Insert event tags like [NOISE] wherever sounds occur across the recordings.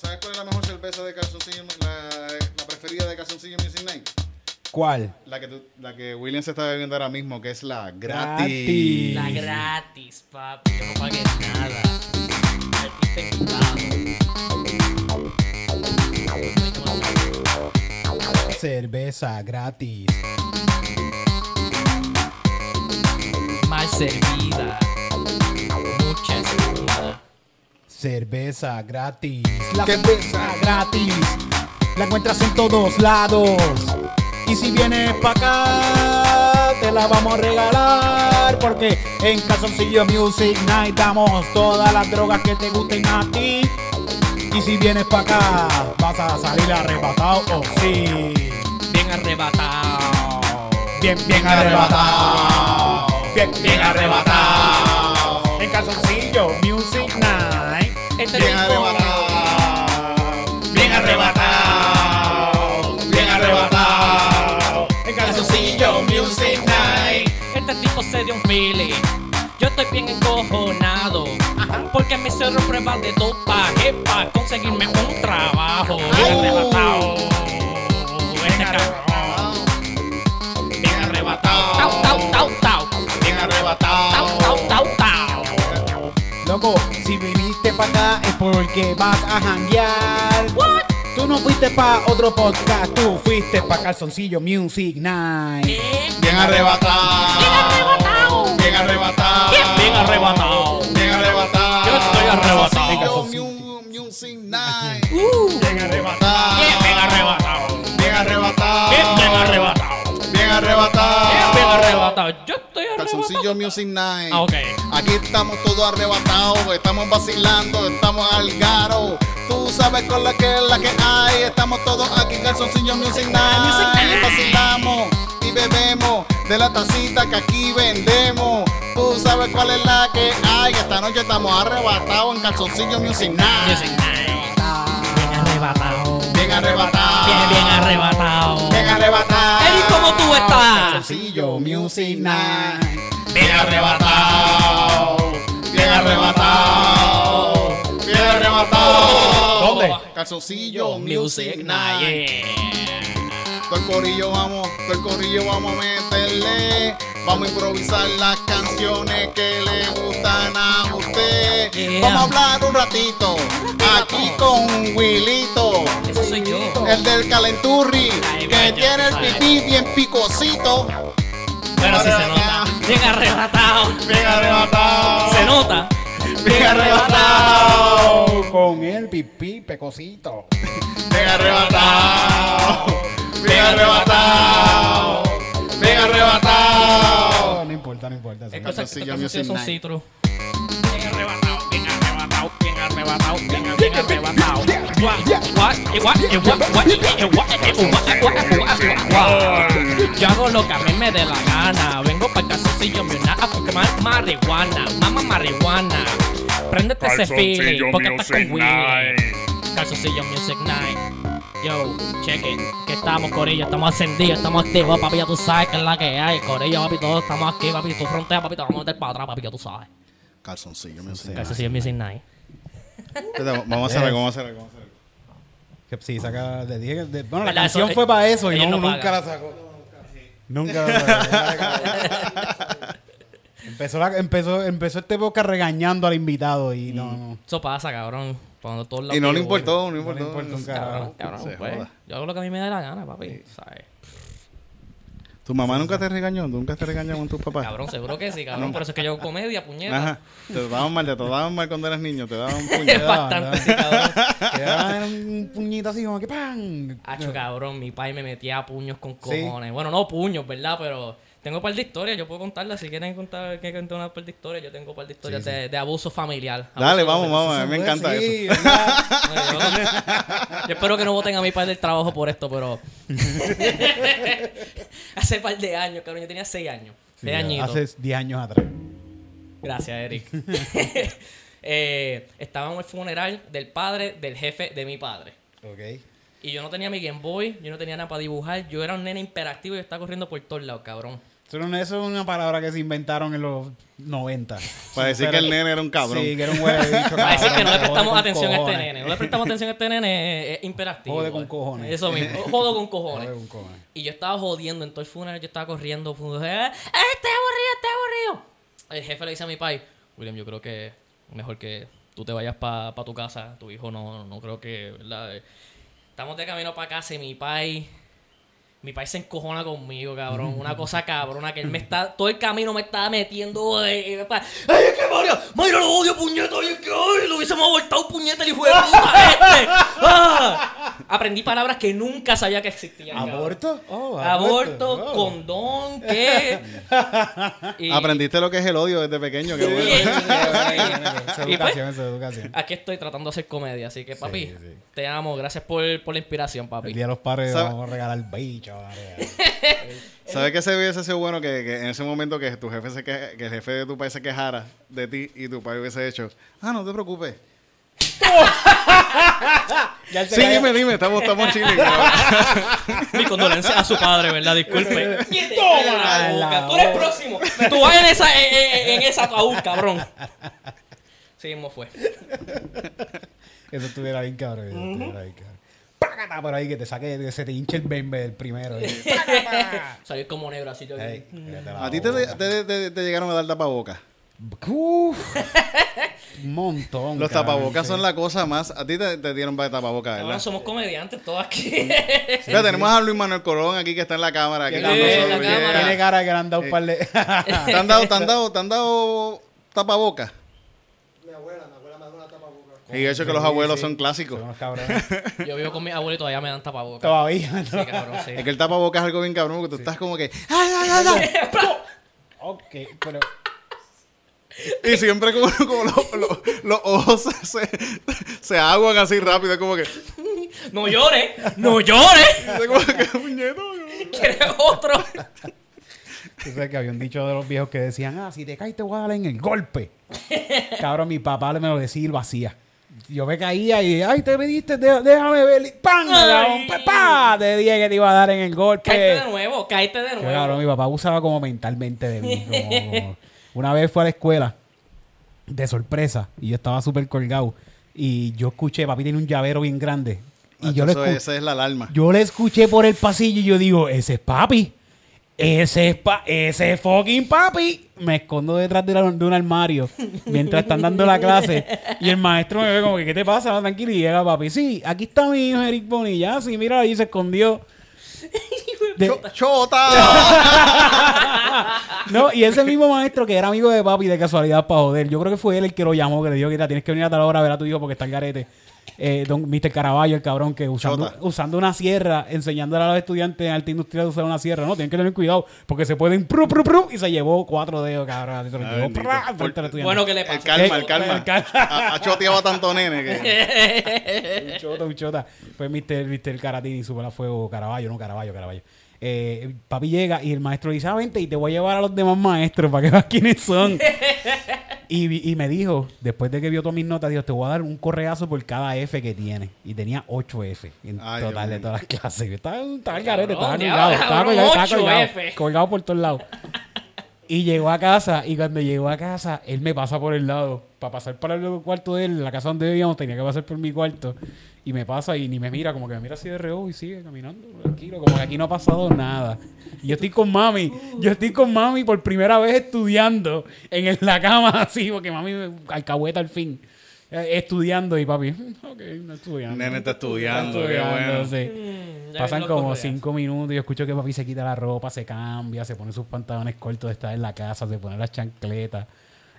¿Sabes cuál es la mejor cerveza de calzoncillo? La, la preferida de calzoncillo Music Night. ¿Cuál? La que, tú- la que William se está bebiendo ahora mismo, que es la gratis. Gratis. La gratis, papi. Yo no pagué nada. Cerveza gratis. Mal servida. Mucha espuma. Cerveza gratis. La cerveza gratis. La encuentras en todos lados. Y si vienes para acá, te la vamos a regalar. Porque en Calzoncillo Music Night damos todas las drogas que te gusten a ti. Y si vienes para acá, vas a salir arrebatado. Oh, sí. Bien arrebatado. Bien, bien arrebatado. Bien, bien arrebatado. En Calzoncillo Music Night. Este Bien arrebatado. Bien arrebatado. Bien arrebatado. En Calzoncillo Music Night. Este tipo se dio un feeling. Yo estoy bien encojonado. Porque me hicieron pruebas de dopaje para conseguirme un trabajo. Bien arrebatado. Este cabrón. Bien arrebatado. Tau, tau, tau, tau. Bien arrebatado. Tau, tau, tau, tau. Loco, si viniste para acá es porque vas a janguear. Tú no fuiste para otro podcast, tú fuiste para Calzoncillo Music Night. ¿Qué? Bien arrebatado. Bien arrebatado. Bien arrebatado. Bien arrebatado. Bien arrebatado. Yo estoy arrebatado. Music Night. Uh. Bien arrebatado. Bien, arrebatado. Bien arrebatado. Bien arrebatado. Arrebatado. Arrebatado. Yo estoy arrebatado. Calzoncillo Music Night. Ah, ok. Aquí estamos todos arrebatados, estamos vacilando, estamos al garo. Tú sabes con la que es la que hay. Estamos todos aquí en Calzoncillo Music. Music Night. Vacilamos y bebemos de la tacita que aquí vendemos. Tú sabes cuál es la que hay. Esta noche estamos arrebatados en Calzoncillo Music Night. Music Night. Bien arrebatado. Bien arrebatado. Bien, bien arrebatado. Bien arrebatado. Eric, ¿cómo tú estás? Calzoncillo Music Night. Bien arrebatado. Bien arrebatado. Bien arrebatado. ¿Dónde? Calzoncillo Music. Night. yeah. Todo el corillo vamos, todo el corillo vamos a meterle. Vamos a improvisar las canciones que le gustan a usted. Yeah. Vamos a hablar un ratito. Aquí con Wilito. Eso soy yo. El del calenturri. Ay, Que tiene el pipí bien picosito. Bueno, sí se nota. Bien arrebatado. Bien arrebatado. Se nota. Bien arrebatado. Con el pipí pecosito. Bien arrebatado. Bien arrebatado. Bien arrebatado. No importa, no importa. Eso cosa, sí, yo son citros. Bien arrebatado, bien arrebatado, bien arrebatado, bien arrebatado. Yo hago lo que a mí me dé la gana. Vengo para casa si yo me una a marihuana. Mamá marihuana. Préndete ese feeling porque estás con Willy. Calzoncillo Music Night. Yo, check it. Que estamos, Corillo. Estamos encendidos, estamos activos, papi. Ya tú sabes que es la que hay. Corillo, papi, todos estamos aquí, papi. Tu frontera, papi. Te vamos a meter para atrás, papi. Ya tú sabes. Calzoncillo Music Night. Calzoncillo Music Night. Vamos a hacer algo, vamos a hacer algo. vamos a hacer algo. Que sí, saca, de- bueno, la ¿Verdad? canción Eso- fue para eso y ellos no, no nunca la sacó. Nunca la sacó. [LAUGHS] empezó, la- empezó, empezó este boca regañando al invitado y no, no. Eso pasa, cabrón. Cuando todos lados Y no le importó, no le No le importó. un voy, Cabrón, cabrón, pues. Yo hago lo que a mí me dé la gana, papi. ¿Sabes? ¿Tu mamá nunca te regañó? ¿Tú nunca te regañó con tus papás? Cabrón, seguro que sí, cabrón. Por eso es que yo hago comedia, puñeta. Ajá. Te daban mal, te daban mal cuando eras niño, te daban [LAUGHS] puño. bastante, sí, cabrón. Que era un puñito así como que ¡pam! Hacho, cabrón, mi pai me metía a puños con cojones. Bueno, no puños, ¿verdad? Pero tengo un par de historias, yo puedo contarlas. Si quieren contar, que contar una par de historias, yo tengo un par de historias De, de abuso familiar. Dale, Abuso- vamos, vamos, a mí me encanta Sí, eso. yo, yo espero que no voten a mi padre del trabajo por esto, pero. [LAUGHS] Hace par de años, cabrón. Yo tenía 6 años. 6 añitos. Hace 10 años atrás. Gracias, Eric. [LAUGHS] [LAUGHS] Eh, estaba en el funeral del padre del jefe de mi padre. Ok. Y yo no tenía mi Game Boy, yo no tenía nada para dibujar. Yo era un nene imperactivo y yo estaba corriendo por todos lados, cabrón. Eso es una palabra que se inventaron en los 90. Para decir que el nene era un cabrón. Sí, que era un bicho. [LAUGHS] Para decir que no le prestamos atención a este nene. No le prestamos atención a este nene es, es imperativo. Jode con eh. cojones. Eso mismo. [LAUGHS] Jodo con cojones. Jode con cojones. Y yo estaba jodiendo en todo el funeral, yo estaba corriendo. eh, ¡Eh, estoy aburrido, estoy aburrido! El jefe le dice a mi pai, William, yo creo que mejor que tú te vayas para tu casa. Tu hijo no, no creo que... ¿verdad? Eh, Estamos de camino para casa y mi pai... Mi pai se encojona conmigo, cabrón. Una [LAUGHS] cosa cabrona que él me está... Todo el camino me estaba metiendo... eh, eh, ¡Ay, es que María! ¡Mayra lo odio, puñeta! ¡Ay, es que ay, lo hubiésemos abortado, puñeta, el hijo de puta este! [LAUGHS] ¡Ah! Aprendí palabras que nunca sabía que existían. ¿Aborto? Oh, Aborto, Oh. condón, ¿qué? [LAUGHS] Y- Aprendiste lo que es el odio desde pequeño. Qué Sí, bueno. Y pues, educación, eso es educación. Aquí estoy tratando de hacer comedia, así que papi, Sí, sí. te amo, gracias por, por la inspiración, El papi. día de los padres ¿Sabe- vamos a regalar bicho. [LAUGHS] ¿Sabes que se hubiese sido bueno que, que en ese momento que tu jefe se que, que el jefe de tu país se quejara de ti y tu país hubiese hecho, ah, no te preocupes. [LAUGHS] Ya Sí, dime, dime, estamos, estamos chilling. Mi condolencia a su padre, ¿verdad? Disculpe. [LAUGHS] Toma la la boca. Tú eres próximo. Tú vas en esa, en, en- en esa ataúd, cabrón. Sí mismo fue. Eso estuviera bien cabrón. Eso estuviera bien cabrón. Págata por ahí que te saque, que se te hinche el bembe del primero. eh. [LAUGHS] Salir como negro así. Ey, ¿A ti te, boca. te- te- te llegaron a dar tapabocas? Uf. [LAUGHS] Un montón. Los cabrón, tapabocas sí. son la cosa más... A ti te, te dieron para tapabocas, Ahora somos comediantes todos aquí. Mira, tenemos a Luis Manuel Colón aquí que está en la cámara. Aquí Sí, con en nosotros. la Yeah. cámara. Tiene cara que le han dado un par de. ¿Te han dado, te han [LAUGHS] dado, te han dado tapabocas? Mi abuela, mi abuela me da una tapabocas. Y de hecho que los abuelos sí. son clásicos. Son unos cabrones. Yo vivo con mi abuelo y todavía me dan tapabocas. Todavía. Sí, cabrón, sí. Es que el tapabocas es algo bien cabrón, porque tú estás como que... ¡Ay, ay, ay, ay! [LAUGHS] Ok, pero. Y siempre como, como los, los- los ojos se, se, se aguan así rápido, es como que... No llores, no llores. [LAUGHS] es como que puñeto, ¿Quieres otro? Tú sabes que había un dicho de los viejos que decían, ah, si te caes te voy a dar en el golpe. Cabrón, mi papá me lo decía y lo hacía. Yo me caía y, ay, te pediste, de- déjame ver. ¡Pam! Me daba un Ay. pe- ¡pa! Te dije que te iba a dar en el golpe. Cállate de nuevo, cállate de nuevo. Cabrón, mi papá abusaba como mentalmente de mí. como- como- [LAUGHS] Una vez fue a la escuela de sorpresa y yo estaba súper colgado. Y yo escuché, papi tiene un llavero bien grande. Y yo le escuché. esa es la alarma. Yo le escuché por el pasillo y yo digo, ese es papi. Ese es, pa ese es fucking papi. Me escondo detrás de, la- de un armario mientras están dando la clase. Y el maestro me ve como que, ¿qué te pasa? No, tranquilo. Y llega papi. Sí, aquí está mi hijo Eric Bonilla. Sí, mira, ahí se escondió. [LAUGHS] De- ¡Chota! [LAUGHS] no, y ese mismo maestro que era amigo de papi de casualidad para joder. Yo creo que fue él el que lo llamó, que le dijo que "Mira, tienes que venir a tal hora a ver a tu hijo porque está el garete. Eh, don Mr. Caraballo, el cabrón, que usando, Chota. usando una sierra, enseñándole a los estudiantes en arte industrial a usar una sierra. No, tienen que tener cuidado porque se pueden pru, pru, pru, y se llevó cuatro dedos, cabrón. Se lo Ah, llevó pra. Bueno, ¿qué le El pasa? calma, el Eh, calma. el calma. Ha, ha choteado a tanto nene que... un chota, un chota. Pues Mr. Mr. Caratini sube a fuego Caraballo, no Caraballo, Caraballo. Eh, papi llega y el maestro dice, ah, vente y te voy a llevar a los demás maestros para que veas quiénes son. Y, me dijo, después de que vio todas mis notas, dijo, te voy a dar un correazo por cada F que tiene. Y tenía 8 F en Ay, total Dios de todas las clases. Estaba, estaba el garete, estaba colgado, estaba colgado, estaba ocho colgado, F. colgado por todos lados. Y llegó a casa, y cuando llegó a casa, él me pasa por el lado. Para pasar para el cuarto de él, la casa donde vivíamos, tenía que pasar por mi cuarto. Y me pasa y ni me mira, como que me mira así de reojo y sigue caminando, tranquilo, como que aquí no ha pasado nada. Y yo estoy con mami, yo estoy con mami por primera vez estudiando en la cama [LAUGHS] así, porque mami me alcahueta al fin. eh, estudiando y papi, [LAUGHS] ok, no estudiando. Nene está estudiando, Está qué bueno. sí. Mm, Pasan como cinco minutos y yo escucho que papi se quita la ropa, se cambia, se pone sus pantalones cortos de estar en la casa, se pone las chancletas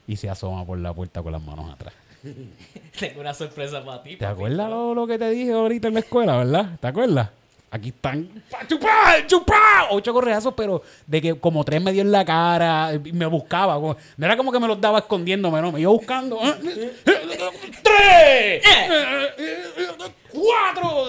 y se asoma por la puerta con las manos atrás. [LAUGHS] Tengo una sorpresa para ti. ¿Te papi. acuerdas lo, lo que te dije ahorita en la escuela, verdad? ¿Te acuerdas? Aquí están. ¡Pa, ¡Chupá! ¡Chupá! Ocho correazos, pero de que como tres me dio en la cara, y me buscaba. como- no era como que me los daba escondiéndome, no, me iba buscando. [LAUGHS] ¡Tres! ¡Cuatro!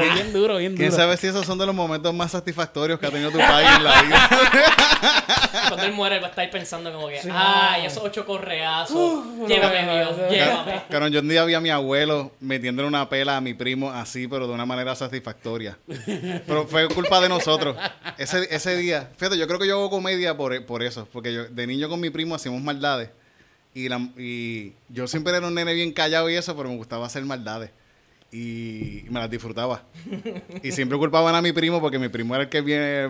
Vi bien duro, bien bien ¿Quién duro. sabe si esos son de los momentos más satisfactorios que ha tenido tu país en la vida? [LAUGHS] Cuando él muere, va a estar pensando como que, ay, esos ocho correazos. llévame, Dios, llévame. [LAUGHS] Claro, yo un día vi a mi abuelo metiéndole una pela a mi primo así, pero de una manera satisfactoria. Pero fue culpa de nosotros. Ese, ese día, fíjate, yo creo que yo hago comedia por, por eso, porque yo de niño con mi primo hacíamos maldades. Y, la- y yo siempre era un nene bien callado y eso, pero me gustaba hacer maldades. Y me las disfrutaba. Y siempre culpaban a mi primo porque mi primo era el que viene,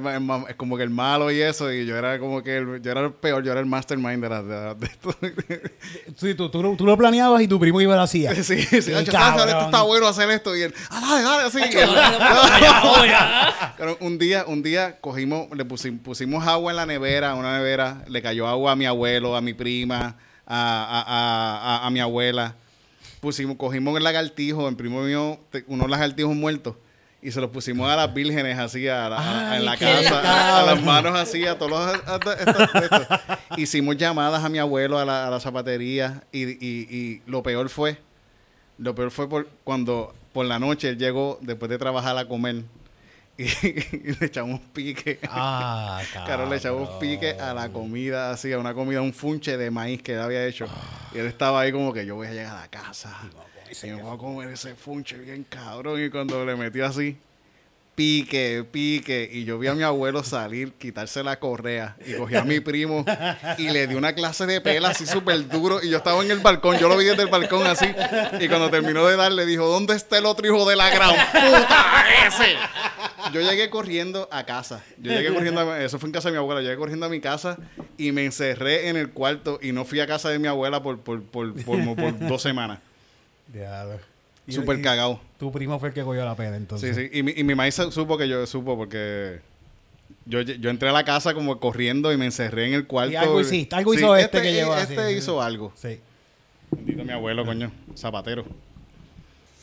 es como que el malo y eso. Y yo era como que el, yo era el peor, yo era el mastermind de, la, de, de esto. [LAUGHS] Sí, tú, tú, lo- tú lo planeabas y tu primo iba a la hacía. [LAUGHS] Sí, sí, Sí. Esto está bueno hacer esto. Y él, ah, dale, dale, así. [LAUGHS] Un día, un día cogimos, le pusi- pusimos agua en la nevera, una nevera, le cayó agua a mi abuelo, a mi prima, a, a, a, a- a mi abuela. Pusimos, cogimos el lagartijo, el primo mío, te- unos lagartijos muertos. Y se los pusimos a las vírgenes así a la- a- Ay, en la casa, a, a las manos así, a todos los a-. Hicimos llamadas a mi abuelo a la, a la zapatería y, y- y lo peor fue, lo peor fue por, cuando por la noche él llegó después de trabajar a comer y, [LAUGHS] y le echamos pique. Ah, [LAUGHS] Claro, le echamos pique a la comida, así, a una comida, un funche de maíz que él había hecho. Y él estaba ahí como que yo voy a llegar a la casa y me voy a comer ese funche bien cabrón. Y cuando le metió así, pique, pique. Y yo vi a mi abuelo salir, quitarse la correa y cogí a mi primo y le di una clase de pela así súper duro. Y yo estaba en el balcón, yo lo vi desde el balcón así. Y cuando terminó de dar, le dijo, ¿dónde está el otro hijo de la gran puta ese? Yo llegué corriendo a casa. Yo llegué corriendo, a- eso fue en casa de mi abuela. Llegué corriendo a mi casa y me encerré en el cuarto y no fui a casa de mi abuela por, por, por, por, por dos semanas. Diablo. Súper cagado. Tu primo fue el que cogió la peda, entonces. Sí, sí. Y mi, y mi maíz supo que yo supo porque yo, yo entré a la casa como corriendo y me encerré en el cuarto. Y algo hiciste, algo hizo este que llegó así, Este hizo algo. Sí. Bendito mi abuelo, coño. Zapatero.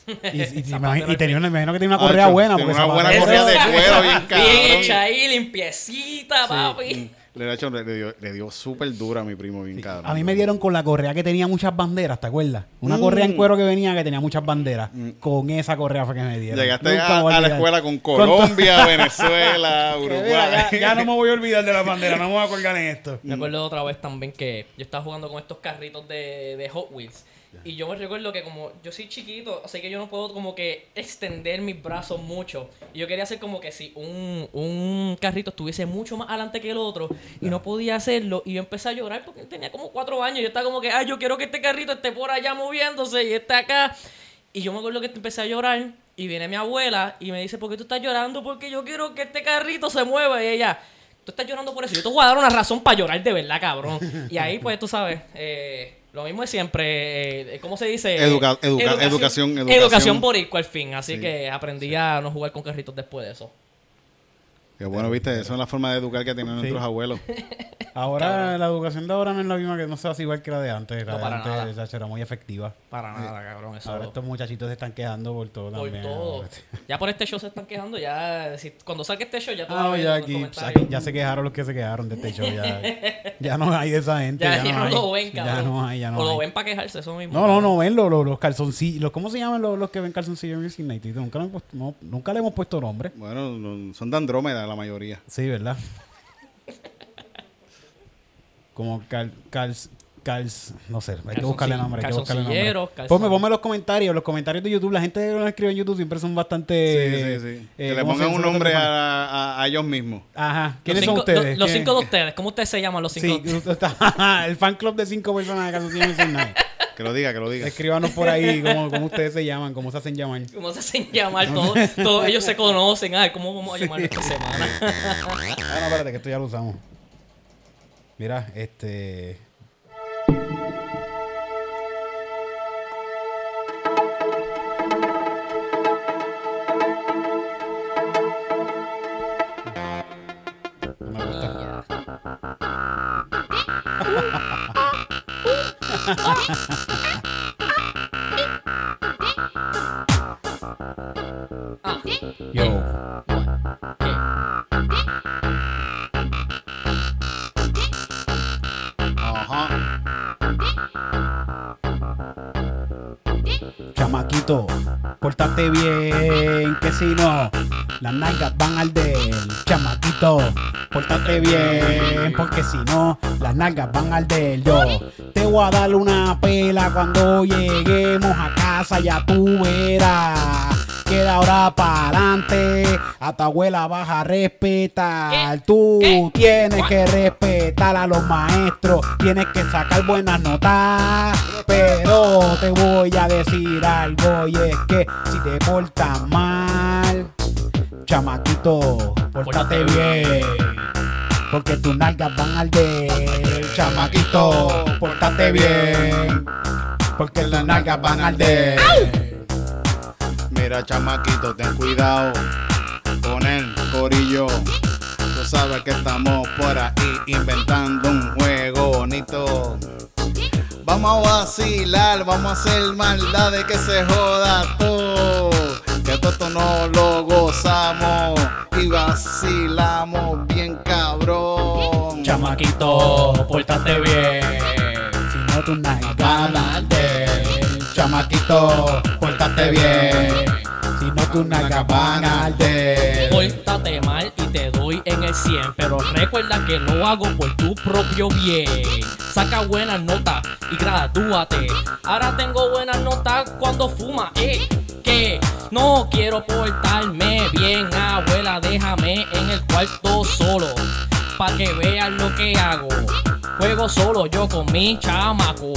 Y, y, [LAUGHS] y, Zapatero y tenía una, imagino que tenía una correa buena. tenía porque una buena correa de [LAUGHS] cuero, bien. Bien hecha ahí, limpiecita, papi. Le, le, hecho- le dio, le dio súper dura a mi primo, bien cabrón. A mí me dieron con la correa que tenía muchas banderas, ¿te acuerdas? Una Mm. correa en cuero que venía que tenía muchas banderas. Con esa correa fue que me dieron. Llegaste a, la escuela con Con Colombia, [LAUGHS] Venezuela, Uruguay. Mira, ya, ya no me voy a olvidar de la bandera, no me voy a colgar en esto. Me acuerdo otra vez también que yo estaba jugando con estos carritos de, de Hot Wheels. Y yo me recuerdo que como yo soy chiquito, así que yo no puedo como que extender mis brazos mucho. Y yo quería hacer como que si un, un carrito estuviese mucho más adelante que el otro y no podía hacerlo. Y yo empecé a llorar porque tenía como cuatro años. Yo estaba como que, ay, yo quiero que este carrito esté por allá moviéndose y esté acá. Y yo me acuerdo que empecé a llorar y viene mi abuela y me dice, ¿por qué tú estás llorando? Porque yo quiero que este carrito se mueva. Y ella, tú estás llorando por eso. Yo te voy a dar una razón para llorar de verdad, cabrón. Y ahí, pues, tú sabes, eh, lo mismo de siempre. eh, ¿Cómo se dice? Educa- educa- educación, educación. Educación boricua al fin. Así Sí. que aprendí a no jugar con carritos después de eso. Qué bueno, viste, esa es la forma de educar que tienen nuestros abuelos. [LAUGHS] Ahora, la educación de ahora no es la misma que no se hace igual que la de antes. La No, de para antes nada. era muy efectiva. Para nada, cabrón. Eso Ahora estos muchachitos se están quedando por todo por también. todo. [LAUGHS] Ya por este show se están quejando. Ya, si- cuando salga este show, ya tú Ah, ya los aquí, ya se quejaron los que se quejaron de este show. Ya, [LAUGHS] ya no hay de esa gente. Ya, Ya, ya no, no hay. lo ven, cabrón. Ya no hay, ya no o lo hay. ven para quejarse, eso mismo. No, no, no ven los, los, los calzoncillos. Los, ¿Cómo se llaman los, los que ven calzoncillos Music Night? Nunca, le hemos puesto- no, nunca le hemos puesto nombre. Bueno, no- son de Andrómeda la mayoría. Sí, ¿verdad? Como cals, cals, no sé, hay que buscarle nombre. Hay que buscarle nombre. Ponme, ponme los comentarios, los comentarios de YouTube. La gente que nos escribe en YouTube siempre son bastante. Sí, sí, sí. eh, que le ¿cómo se- pongan un nombre a, a- a ellos mismos. Ajá. ¿Quiénes cinco, son ustedes? Los, los ¿Quién- cinco de ustedes. ¿Cómo ustedes se llaman los cinco? Sí, [LAUGHS] el fan club de cinco personas de Night. Que lo diga, que lo diga. Escríbanos por ahí cómo, cómo ustedes se llaman, cómo se hacen llamar. ¿Cómo se hacen llamar? Todos, todos ellos se conocen. Ay, ¿cómo vamos a llamar esta semana? Ah, no, espérate, que esto ya lo usamos. Mira, este. No me gusta. Yo. Chamaquito, pórtate bien, que si no, las nalgas van al del chamaquito. Pórtate bien, porque si no, las nalgas van al del yo. Te voy a dar una pela cuando lleguemos a casa, ya tú verás. Que de ahora para adelante a tu abuela vas a respetar. Tú tienes que respetar a los maestros, tienes que sacar buenas notas. Pero te voy a decir algo y es que si te portas mal, chamaquito, pórtate bien. Porque tus nalgas van al de chamaquito, pórtate bien. Porque las nalgas van al de Mira, chamaquito, ten cuidado con el corillo. Tú sabes que estamos por ahí inventando un juego bonito. Vamos a vacilar, vamos a hacer maldades que se joda todo. Que todo esto no lo gozamos y vacilamos bien cabrón. Chamaquito, pórtate bien. Si no al de chamaquito, pórtate bien. Si no tus nalgas van al de Pórtate mal y te doy en el 100 Pero recuerda que lo hago por tu propio bien. Saca buenas notas y gradúate. Ahora tengo buenas notas cuando fuma Eh, que no quiero portarme bien Abuela, déjame en el cuarto solo. Pa' que vean lo que hago. Juego solo yo con mi chamaco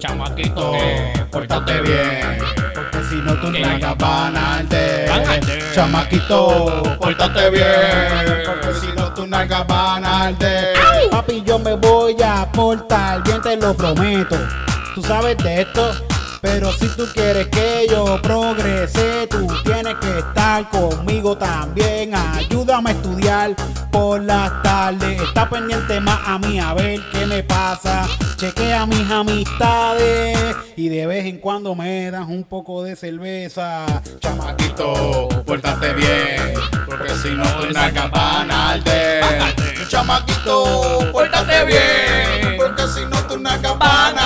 Chamaquito, pórtate bien. Porque si no tus nalgas van al de. chamaquito, pórtate bien. Porque si no tus nalgas van al de papi yo me voy a portar bien te lo prometo. Tú sabes de esto. Pero si tú quieres que yo progrese, tú tienes que estar conmigo también. Ayúdame a estudiar por las tardes. Está pendiente más a mí a ver qué me pasa. Chequea mis amistades y de vez en cuando me das un poco de cerveza. Chamaquito, pórtate bien, porque si no al de. Chamaquito, pórtate bien, porque si no tus nalgas van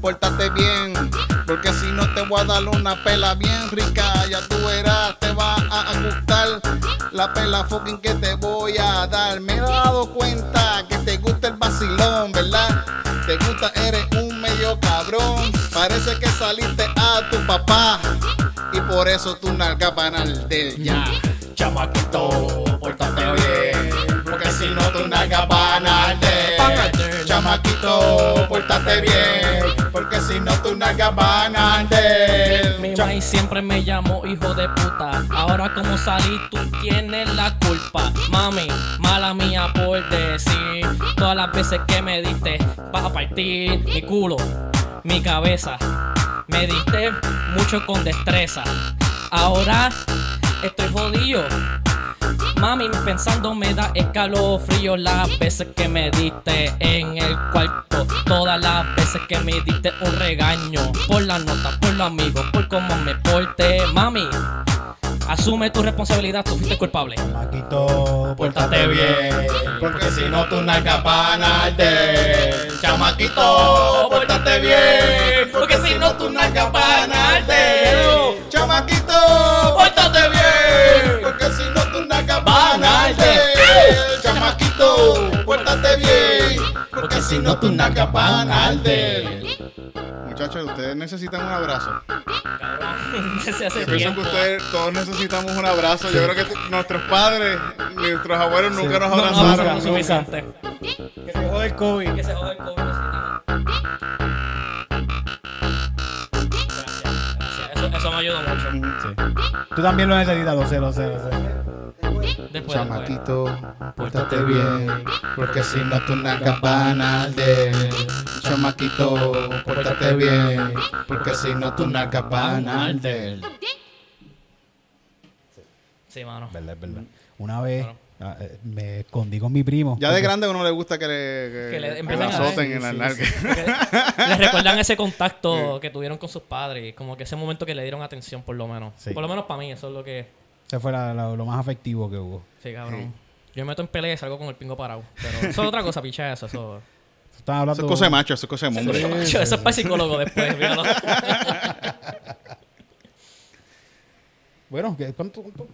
pórtate bien. Porque si no te voy a dar una pela bien rica, ya tú verás, te va a gustar la pela fucking que te voy a dar. Me he dado cuenta que te gusta el vacilón, ¿verdad? Te gusta, eres un medio cabrón. Parece que saliste a tu papá y por eso tu nalga van al del ya. Chamaquito, pórtate bien Porque si no tu nalga van al Van al del del. Chamaquito, pórtate bien. Porque si no tu nalga van al del Mi maíz siempre me llamó hijo de puta. Ahora como salí, tú tienes la culpa. Mami, mala mía por decir. Todas las veces que me diste, vas a partir mi culo, mi cabeza. Me diste mucho con destreza. Ahora estoy jodido. Mami, pensando me da escalofrío las veces que me diste en el cuarto. Todas las veces que me diste un regaño. Por la nota, por los amigos, por cómo me porté. Mami, asume tu responsabilidad, tú fuiste culpable. Chamaquito, Pórtate bien, Porque si no tu nalga van al del Chamaquito, pórtate bien. Porque si no tu nalga van al del Chamaquito, Porque si no tu nalga van al del Muchachos, ustedes necesitan un abrazo. Cabrón, [LAUGHS] desde hace Yo pienso que tiempo. ustedes todos necesitamos un abrazo. Yo creo que t- nuestros padres, nuestros abuelos nunca nos No, no, abrazaron. no, suficiente. Que se jode el COVID. Que se jode el COVID. Gracias, gracias. Eso, eso me ayudó mucho. Tú también lo necesitas, lo sé, lo sé, lo sé. Después, Chamaquito, pórtate bien, porque si no tu nalgas van al del Chamaquito, pórtate bien, porque si no tu nalgas van al del Sí, mano. Verdad, es verdad. Una vez ah, eh, me escondí con mi primo. Ya de grande a uno le gusta que le, que, Que le la azoten sí, en nalgas. Porque les recuerdan ese contacto [LAUGHS] que tuvieron con sus padres como que ese momento que le dieron atención por lo menos. Sí. Por lo menos para mí, eso es lo que... Ese fue lo más afectivo que hubo. Sí, cabrón. Yo me meto en pelea y salgo con el pingo parado. Pero eso es otra cosa, picha, eso. Eso, hablando... Eso es cosa de macho, eso es cosa de hombre. Eso es para psicólogo después, míralo. [LAUGHS] bueno, ¿cuánto, ¿cuánto?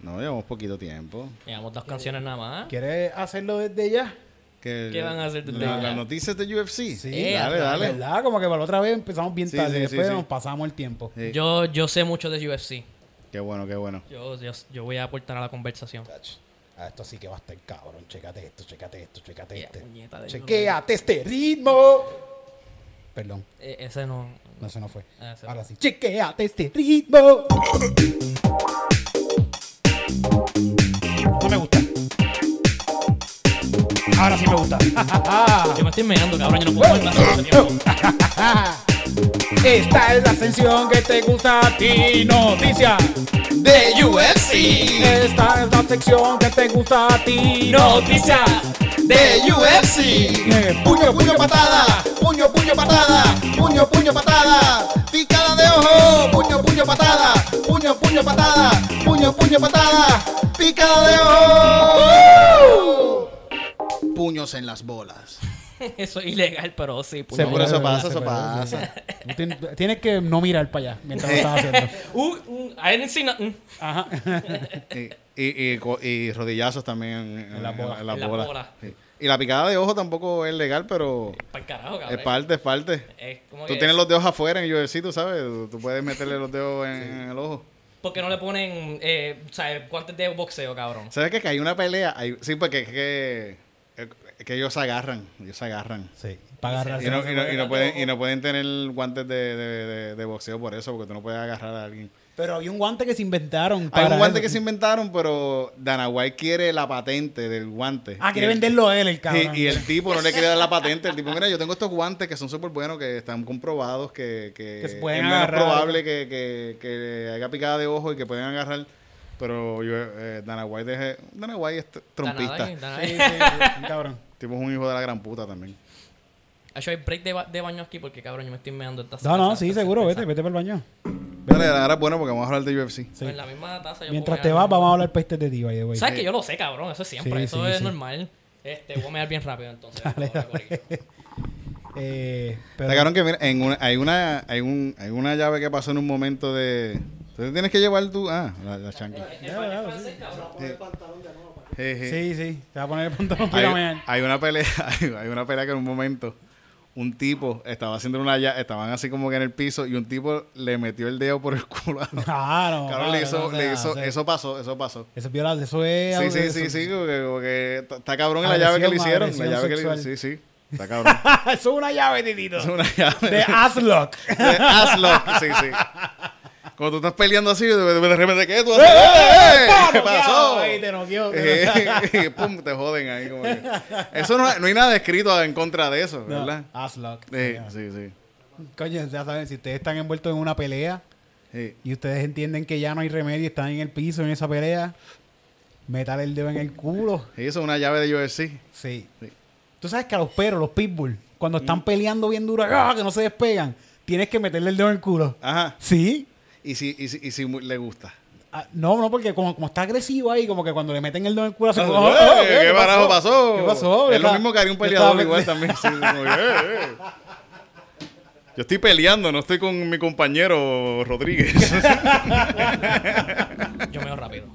No, llevamos poquito tiempo. Llevamos dos canciones nada más. ¿Quieres hacerlo desde ya? ¿Qué van a hacer desde la, ya? Las noticias de UFC. Sí, eh, dale, dale. ¿Verdad? Como que para la otra vez empezamos bien tarde y después nos pasamos el tiempo. Yo, yo sé mucho de UFC. Qué bueno, qué bueno. Yo, yo, yo voy a aportar a la conversación. Ah, esto sí que va a estar cabrón. Chécate esto, chécate esto, chécate Ya, este. Chequéate este ritmo. Perdón, Eh, ese no. no, eso no fue. Ah, ese Ahora sí. Chequéate este ritmo. No me gusta. Ahora sí me gusta. Yo me estoy meando, cabrón. Yo no puedo [LAUGHS] Esta es la ascensión que te gusta a ti. Noticias. De UFC. Esta es la sección que te gusta a ti. Noticias de UFC. Puño, puño, patada. Puño, puño, patada. Puño, puño, patada. Picada de ojo. Puño, puño, patada. Puño, puño, patada. Puño, puño, patada. Picada de ojo. Puños en las bolas. [LAUGHS] Eso es ilegal, pero sí. Se puño. por eso pasa, se eso pasa. [LAUGHS] Tienes que no mirar para allá mientras lo estás [LAUGHS] haciendo. Uh, uh, I didn't see nothing. Ajá. Y, y, y, rodillazos también en, las bolas. en bolas. Sí. Y la picada de ojo tampoco es legal, pero Para el carajo, cabrón. es parte, es parte. Es como Tú que- tienes los dedos afuera en UFC, tú sabes. Tú- puedes meterle los dedos en, en el ojo. ¿Por qué no le ponen eh, o sea, guantes de boxeo, cabrón? ¿Sabes qué? Que hay una pelea. hay- sí, porque es que, es que ellos se agarran. Ellos se agarran. Sí, para agarrarse. Y no, y no- y pueden, y no pueden tener guantes de, de- de- de boxeo por eso, porque tú no puedes agarrar a alguien. Pero había un guante que se inventaron. Hay para un guante eso. que se inventaron, pero Dana White quiere la patente del guante. Ah, quiere Y- venderlo él, el cabrón. Y, y el tipo no le quiere dar la patente. El tipo, mira, yo tengo estos guantes que son súper buenos, que están comprobados, que, que, Que se pueden es menos agarrar. probable que, que, que haya picada de ojo y que pueden agarrar. Pero yo, eh, Dana White es, Dana White es tr- trompista. Danadai, Sí, Danadai. sí, sí, un cabrón. Tipo es un hijo de la gran puta también. Hecho, hay break de, ba- de baño aquí porque, cabrón, yo me estoy meando esta No, no, sí, seguro, vete, vete para el baño. Dale, ahora es bueno porque vamos a hablar de UFC. Sí. Pues en la misma taza yo Mientras te vas, vamos a hablar peste de ti, by the way. ¿Sabes que yo lo sé, cabrón? Eso es siempre. Sí, eso sí, es sí. normal. Este, voy a mear bien rápido entonces. Dale, dale. Eh, pero- cabrón que mira, en una, hay una hay un hay una llave que pasó en un momento de tú tienes que llevar tu ah la, la chanqui. Ya, ya, sí. Poner el pantalón de nuevo Sí, sí, te va a poner el pantalón hay, hay una pelea [LAUGHS] hay, hay una pelea que en un momento un tipo estaba haciendo una llave estaban así como que en el piso y un tipo le metió el dedo por el culo a- [LAUGHS] Claro. Cabrón, le claro, hizo, no le hizo- eso pasó eso pasó Eso es violar, eso es. sí sí eso- sí sí porque, está cabrón en la llave que le hicieron la llave que le sí sí está cabrón [LAUGHS] eso es una llave, titito. es una llave De Aslock. De Aslock, sí, sí. Cuando tú estás peleando así, de, de, repente, ¿qué? ¿Tú ¡Eh, haces? eh, ¡Eh, ¿Qué pasó? Ahí te noqueó. [LAUGHS] Pum, te joden ahí. Como que. Eso no, no hay nada escrito en contra de eso, No, ¿verdad? Aslock. Sí, sí, sí. Coño, ya saben, si ustedes están envueltos en una pelea Sí. y ustedes entienden que ya no hay remedio y están en el piso en esa pelea, metal el dedo en el culo. Sí, eso es una llave de UFC. Sí. Sí. Mm. Tú sabes que a los perros, los pitbull, cuando están peleando bien duro, ¡ah! que no se despegan, tienes que meterle el dedo en el culo. Ajá. Sí. Y si, y si, y si le gusta. Ah, no, no, porque como, como está agresivo ahí, como que cuando le meten el dedo en el culo, hace Eh, como, "Ah, ah, ¿Qué pasó? ¿Qué pasó? Es lo mismo que haría un yo peleador igual [LAUGHS] también. sí, como que, eh, eh. Yo estoy peleando, no estoy con mi compañero Rodríguez. [LAUGHS] Yo meo rápido.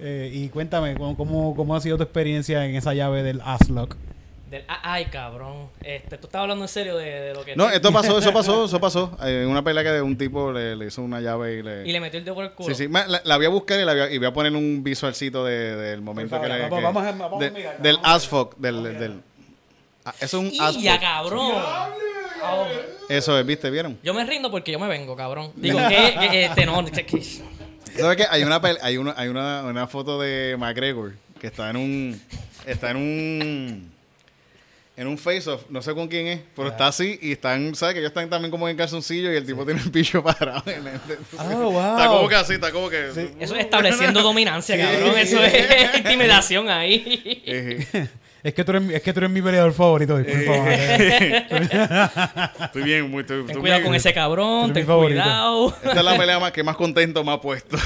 Eh, y cuéntame, ¿cómo, cómo, cómo ha sido tu experiencia en esa llave del Aslock? Del, ah, ay, cabrón. Este, tú estabas hablando en serio de, de lo que. No, esto pasó, eso pasó, [LAUGHS] eso pasó. En una pelea que de un tipo le, le hizo una llave y le... Y le metió el dedo por el culo. Sí, sí. La, la voy a buscar y, la voy a, y voy a poner un visualcito de- del momento Por que le... vamos- que- vamos a- vamos a mirar, del vamos a asfog, del... del Ah, eso es un ya, cabrón. Ah, Eso es, ¿viste? ¿Vieron? Yo me rindo porque yo me vengo, cabrón. [LAUGHS] Digo, que, que este no. que- que- ¿Sabes qué? Hay una, hay una, hay una, una foto de McGregor que está en un... Está en un... En un face-off, no sé con quién es, pero está así y están, ¿sabes? Que ellos están también como en calzoncillo y el tipo tiene el pillo [LAUGHS] parado. en el- Oh, wow. Está como que así, está como que... Eso es estableciendo [LAUGHS] dominancia, Sí, cabrón. sí. Eso es [LAUGHS] intimidación ahí. Eh, Es que tú eres, mi- es que tú eres mi peleador favorito, disculpa. Eh. [LAUGHS] Estoy bien, muy... Estoy, Ten estoy cuidado bien. con ese cabrón, ten mi favorito. cuidado. Esta es la pelea más, que más contento me ha puesto.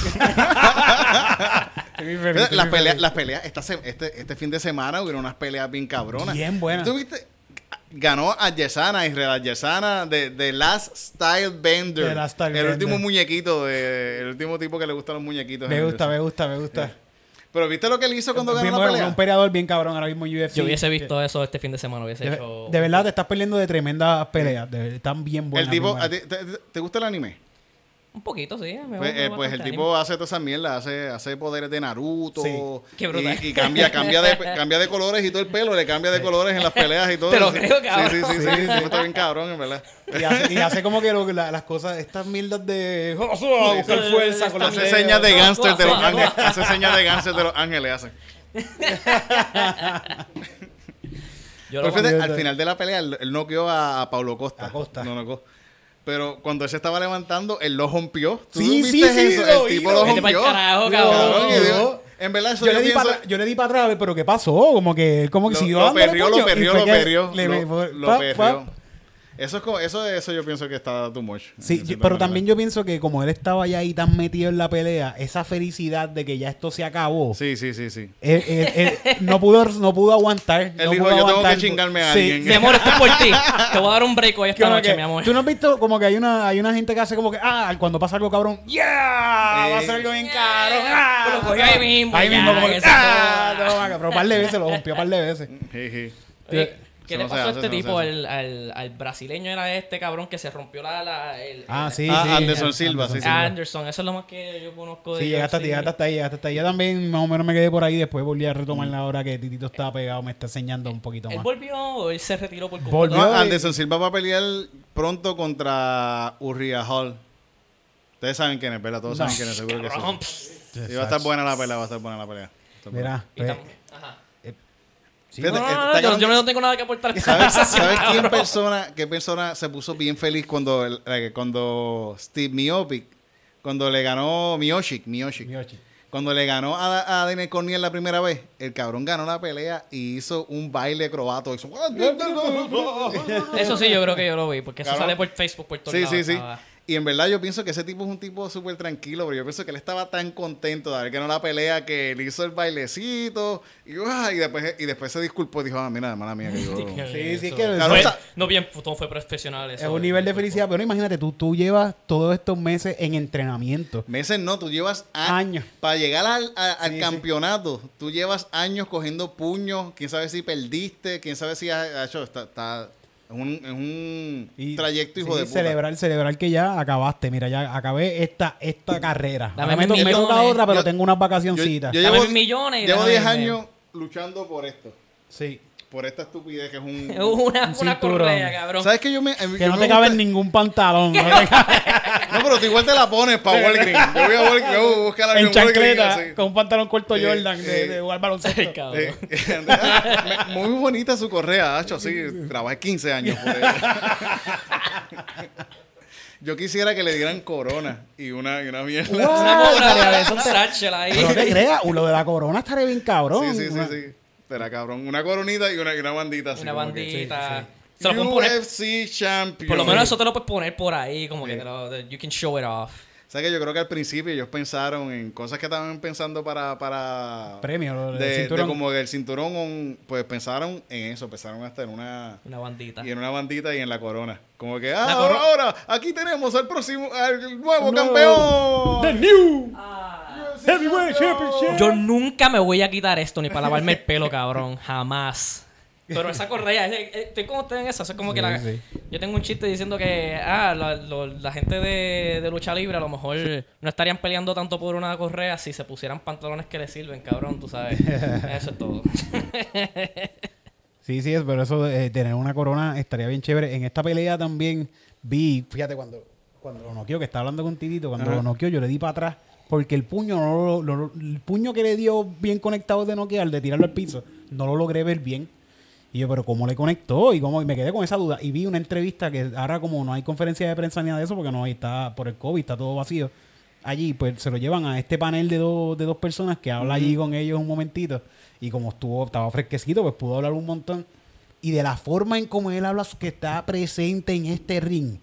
Feliz, las peleas, las peleas, esta se- este, este fin de semana hubieron unas peleas bien cabronas. Bien buenas. ¿Tú viste? ganó a Yesana, Israel Yesana de, de Last Style Bender. The Last Style el Bender. último muñequito, de, el último tipo que le gustan los muñequitos. Me gusta, me gusta, me gusta. Pero ¿viste lo que él hizo cuando ganó Bien la pelea? un peleador bien cabrón ahora mismo en UFC. Yo hubiese visto eso este fin de semana. Hubiese De, hecho. de verdad te estás perdiendo de tremendas peleas. de- están bien buenas. el tipo, bien ¿a buenas. ti- te, te- te gusta el anime? Un poquito, sí. me Pues, eh, pues el tipo hace toda esa mierda, hace, hace poderes de Naruto Sí. Qué brutal. y, y cambia, cambia, de, [LAUGHS] cambia de colores y todo el pelo, le cambia de colores en las peleas y todo. Te lo creo, sí, cabrón. Sí, sí, sí, sí, sí, está bien cabrón, en verdad. Y hace, y hace como que lo- la- las cosas, estas mierdas de a buscar fuerza con Hace señas de gánster de los ángeles. Hace señas de gánster de los ángeles, hace. Yo Pero lo fíjate, yo- al final de la pelea, él, él noqueó a, a Paulo Costa. A Costa. No noqueó. Pero cuando él se estaba levantando, él lo rompió. ¿Tú Sí, viste sí, sí, eso? lo el tipo lo rompió. carajo, Cabrón, cabrón. y Dios, En verdad, eso Yo yo, le, di pienso... para, yo le di para atrás, pero ¿qué pasó? Como que, como que Lo, siguió lo perrió, lo perrió, lo perrió. Lo, perrió. Eso es como, eso, eso yo pienso que está too much. Sí, yo- pero manera. también yo pienso que como él estaba ya ahí tan metido en la pelea, esa felicidad de que ya esto se acabó, Sí, sí, sí, sí. él- él- él no pudo no pudo aguantar. Él no dijo, pudo "Yo tengo que aguantar". chingarme a Sí, alguien. Mi amor, esto es por ti. Te voy a dar un break hoy esta Como noche, que- mi amor. Tú no has visto como que hay una, hay una gente que hace como que, ah, cuando pasa algo cabrón, ¡yeah! Va a ser algo bien caro. ¡ah! Pues lo cogió ahí mismo, Ahí ya, mismo, como que, ¡ah! Toma, Pero un par de veces, lo rompió un par de veces. Sí, sí. ¿Qué Eso le no pasó a este no tipo? El, al, al brasileño era este cabrón que se rompió la... la- el, Ah, el- sí, Ah, sí. Anderson Silva, sí, sí. Anderson, eso es lo más que yo conozco de Sí, llegaste, UFC. llegaste hasta ahí, llegaste hasta ahí. Yo también más o menos me quedé por ahí. Después volví a retomar la hora que Titito estaba pegado. Me está enseñando un poquito ¿Él más. volvió o él se retiró por Volvió. completo? No, y- Anderson Silva va a pelear pronto contra Urria Hall. Ustedes saben quién es, ¿verdad? Todos No. saben quién es, seguro que sí. pff. Y va a estar buena la pelea, va a estar buena la pelea. Mira, Y pues, tam- Ajá. Sí, Fíjate, No, no, eh, yo, no tengo nada que aportar. [LAUGHS] ¿Sabes, quién persona, qué persona se puso bien feliz cuando, el- eh, cuando Steve Miopic, cuando le ganó Miocic, Miocic. cuando le ganó a, a Daniel Cormier la primera vez, el cabrón ganó la pelea y hizo un baile croato. Hizo... Eso sí, yo creo que yo lo vi, porque eso sale por Facebook, por todos Sí, lados, sí, sí. Y en verdad yo pienso que ese tipo es un tipo súper tranquilo, pero yo pienso que él estaba tan contento de haber ganado la pelea que él hizo el bailecito y, ah, y después y después se disculpó y dijo, ah, mira, hermana mía, que yo... [LAUGHS] Sí, sí, Eso- que Claro, Fue- está- no bien, todo fue profesional eso. es un nivel de felicidad. Pero imagínate, tú, tú llevas todos estos meses en entrenamiento. Meses no, tú llevas a- Años. Para llegar al, a- al Sí, sí. campeonato, tú llevas años cogiendo puños. Quién sabe si perdiste, quién sabe si has ha hecho. Está, está- es un, es un Y- trayecto, hijo sí, de puta. celebrar, celebrar que ya acabaste. Mira, ya acabé esta, esta carrera. Dame me, me toca otra, pero Yo- tengo unas Yo, vacacioncitas. yo Dame llevo, millones llevo déjame 10 irme. años luchando por esto. Sí. Por esta estupidez que es un. [LAUGHS] Una, correa, cabrón. ¿Sabes que yo me. yo Que no me te cabe gusta- en ningún pantalón. No te [LAUGHS] cabe No, pero tú igual te la pones para Walgreens. Yo voy a, Walgreens, yo voy a buscar algo en chancleta, con un pantalón corto Sí, Jordan de, sí. de jugar baloncesto. Cabrón. Eh, [LAUGHS] muy bonita su correa, Hacho, sí. Trabajé 15 años por ella. Yo quisiera que le dieran corona y una, y una mierda. Wow. Una un satchel ahí. Pero no te creas, lo de la corona estaría bien cabrón. Sí, sí, sí, sí. Será cabrón. Una coronita y una, y una bandita así. Una como que- bandita. sí, Se lo pueden poner. UFC Champion. Por lo menos eso te lo puedes poner por ahí, como que Sí. te lo, you can show it off. O sea que yo creo que al principio ellos pensaron en cosas que estaban pensando para... para Premio, lo del de, de cinturón. como del cinturón, un- pues pensaron en eso. Pensaron hasta en una... Una bandita. Y en una bandita y en la corona. Como que, ah, La ahora, coro- ahora, aquí tenemos al próximo, al nuevo No. campeón. The new Ah. Heavyweight Championship. Yo nunca me voy a quitar esto ni para lavarme el pelo, cabrón. Jamás. Pero esa correa, eh, eh, estoy como ustedes en eso. Eso es como que la. sí. Yo tengo un chiste diciendo que, ah, la, lo- la gente de, de lucha libre a lo mejor no estarían peleando tanto por una correa si se pusieran pantalones que les sirven, cabrón, tú sabes. [LAUGHS] Eso es todo. Sí, sí, es, pero eso de eh, tener una corona estaría bien chévere. En esta pelea también vi, fíjate, cuando, cuando lo noqueó, que estaba hablando con Titito, cuando Ajá. lo noqueó, yo le di para atrás, porque el puño, no lo- lo- el puño que le dio bien conectado de noquear, de tirarlo al piso, no lo logré ver bien. Y yo, pero ¿cómo le conectó? Y cómo, y me quedé con esa duda. Y vi una entrevista que ahora como no hay conferencia de prensa ni nada de eso, porque no está por el COVID, está todo vacío. Allí, pues se lo llevan a este panel de, dos de dos personas que habla allí con ellos un momentito. Y como estuvo, estaba fresquecito, pues pudo hablar un montón. Y de la forma en cómo él habla que está presente en este ring.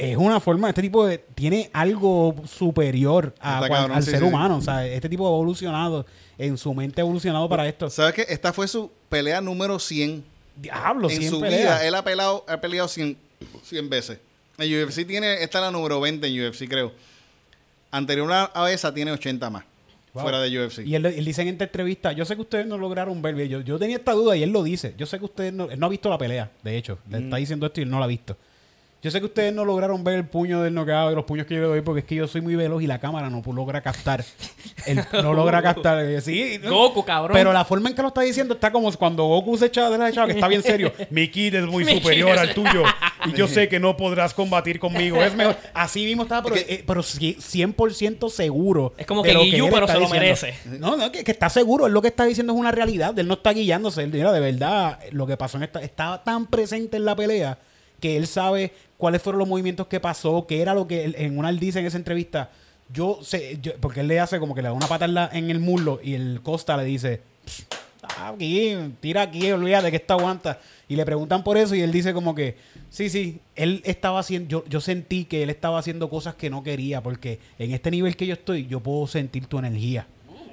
Es una forma, este tipo de, tiene algo superior a cabrón, al sí, ser sí. humano. O sea, este tipo ha evolucionado, en su mente ha evolucionado para esto. ¿Sabes qué? Esta fue su pelea número 100. Diablo, en 100 su peleas. vida, él ha peleado, ha peleado 100, 100 veces. En UFC tiene, esta es la número 20 en UFC, creo. Anterior a esa tiene 80 más. Wow. Fuera de UFC. Y él, él dice en esta entrevista, yo sé que ustedes no lograron ver, yo, yo tenía esta duda y él lo dice, yo sé que ustedes no, él no ha visto la pelea, de hecho, le Mm. está diciendo esto y él no la ha visto. Yo sé que ustedes no lograron ver el puño del noqueado y los puños que yo le doy porque es que yo soy muy veloz y la cámara no logra captar. No [LAUGHS] logra captar. Eh, Sí. Goku, cabrón. Pero la forma en que lo está diciendo está como cuando Goku se echa de la echada, que está bien serio. [LAUGHS] Mi kit es muy Mi superior al tuyo [LAUGHS] y yo sé que no podrás combatir conmigo. Es mejor. Así mismo estaba, pero, eh, pero sí- 100% seguro. Es como que lo pero se lo diciendo. merece. No, no, que, que está seguro. Él lo que está diciendo es una realidad. Él no está guiándose. Él, mira, de verdad, lo que pasó en esta. Estaba tan presente en la pelea que él sabe cuáles fueron los movimientos que pasó, qué era lo que él- en una él dice en esa entrevista. Yo sé, yo- porque él le hace como que le da una pata en, el muslo y el Costa le dice, "Ah, aquí, tira aquí, olvídate que esta aguanta. Y le preguntan por eso y él dice como que, sí, sí, él estaba haciendo, yo, yo sentí que él estaba haciendo cosas que no quería porque en este nivel que yo estoy, yo puedo sentir tu energía.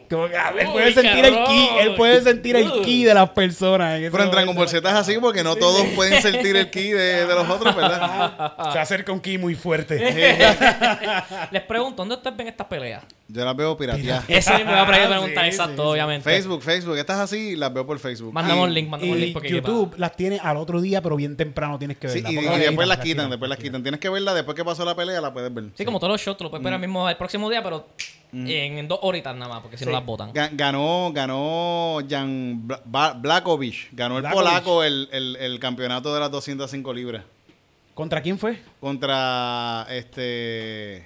Como que, ah, él puede sentir el ki, él puede sentir el ki de las personas. en Pero entran con momento. bolsetas así porque no todos pueden sentir el ki de, de los otros, ¿verdad? [LAUGHS] Se acerca un ki muy fuerte. [LAUGHS] Les pregunto, ¿dónde ustedes ven estas peleas? Yo las veo pirateadas. Ese me va a Sí, preguntar, sí, exacto, sí. obviamente. Facebook, Facebook. Estas así las veo por Facebook. Mandamos Y- link, mandamos Y link porque YouTube las tiene al otro día, pero bien temprano tienes que Sí, verlas. y, y después las quitan, después las quitan. Tienes que verla después que pasó la pelea, la puedes ver. Sí, como todos los shows, tú lo puedes Mm. ver el mismo el próximo día, pero en, en dos horitas nada más, porque si no las botan. Ga- Ganó, ganó Jan Blakovic. Ganó el Blakovic. polaco el, el, el campeonato de las 205 libras. ¿Contra quién fue? Contra este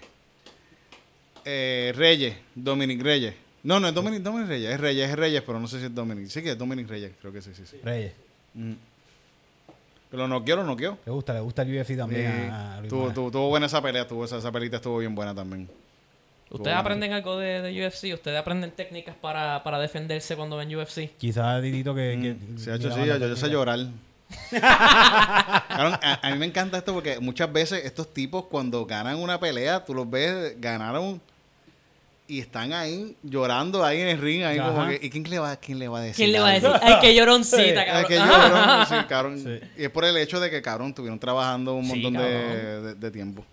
eh, Reyes, Dominic Reyes. No, no es Dominic, Dominic Reyes, es Reyes, es Reyes, pero no sé si es Dominic. Sí que es Dominic Reyes, creo que sí, sí, sí. Reyes. Pero lo noqueó, lo noqueó. Le gusta, le gusta el UFC también. Eh, a- Luis tuvo, tuvo- tuvo buena esa pelea, tuvo esa, esa pelita estuvo bien buena también. ¿Ustedes aprenden algo de, de UFC? ¿Ustedes aprenden técnicas para, para defenderse cuando ven UFC? Quizás Didito que... que- Mm, Sí, ha hecho, sí, yo, yo sé llorar. [LAUGHS] Cabrón, a, a mí me encanta esto porque muchas veces estos tipos cuando ganan una pelea, tú los ves, ganaron y están ahí llorando ahí en el ring, ahí como que, ¿y quién le va, quién le va a decir? ¿Quién le va a decir? Ay, qué lloroncita, [LAUGHS] Ay, cabrón. que Ajá. llorón, sí, cabrón. Sí. Y es por el hecho de que, cabrón, estuvieron trabajando un Sí, montón de, cabrón. de- de tiempo.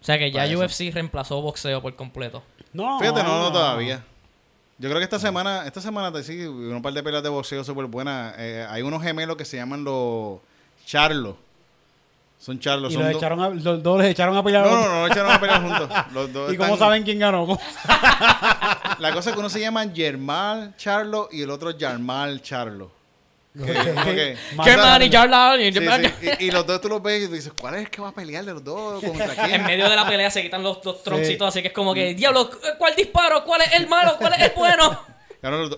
O sea que ya Para eso. UFC reemplazó boxeo por completo. No. Fíjate, no, no todavía. Yo creo que esta semana, esta semana te sí, un par de peleas de boxeo súper buenas. Eh, hay unos gemelos que se llaman los Charlos. Son Charlos. Y son los, dos- echaron a, los dos les echaron a pelear. No, no, no, no echaron a pelear juntos. [LAUGHS] Los dos ¿Y cómo saben quién ganó? ¿Cómo [LAUGHS] [LAUGHS] La cosa es que uno se llama Germal Charlo y el otro Yarmal Charlo. Que- como que- Jarlán y Sí, sí, Y, y los dos tú los ves y tú dices, ¿cuál es el que va a pelear de los dos? ¿Contra [LAUGHS] quién? En medio de la pelea se quitan los, los troncitos, así que es como que, diablo, ¿cuál disparo? ¿Cuál es el malo? ¿Cuál es el bueno? [LAUGHS]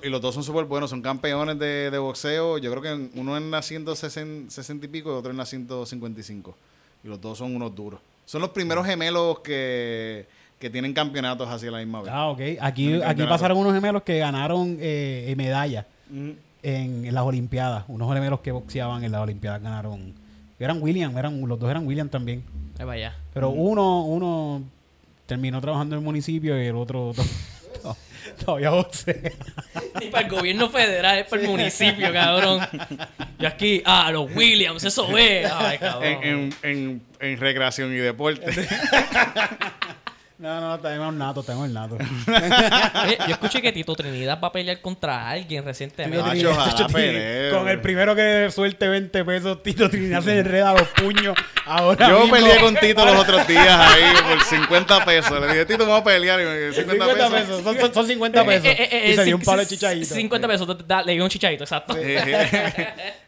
Y los dos son súper buenos, son campeones de, de boxeo. Yo creo que uno en la 160 y pico y otro en la 155. Y los dos son unos duros. Son los primeros gemelos que, que tienen campeonatos así a la misma vez. Ah, ok. Aquí, aquí pasaron unos gemelos que ganaron eh, medallas Mm. En, en las Olimpiadas. Unos gemelos que boxeaban en las Olimpiadas ganaron. Eran William, eran, los dos eran William también. Ahí vaya. Pero uno, uno terminó trabajando en el municipio y el otro to- to- todavía boxea. Ni para el gobierno federal, es para el municipio, cabrón. Y aquí, ah, los Williams, eso es. Ay, cabrón. En, en, en, en recreación y deporte. [LAUGHS] No, no, tenemos el nato, tenemos el nato. Oye, [LAUGHS] yo escuché que Tito Trinidad va a pelear contra alguien recientemente. Tito Trinidad, ojalá Tito Trinidad, pelee. Con el primero que suelte 20 pesos, Tito Trinidad se enreda los puños. Ahora Yo mismo. peleé con Tito los otros días [LAUGHS] ahí por 50 pesos. Le dije, Tito, vamos a pelear. Y me dijo, 50, 50 pesos. son, son- son 50 pesos. Eh, eh, eh, y se dio un palo de chichadito. 50 pesos, da- le dio un chichadito, exacto. [LAUGHS]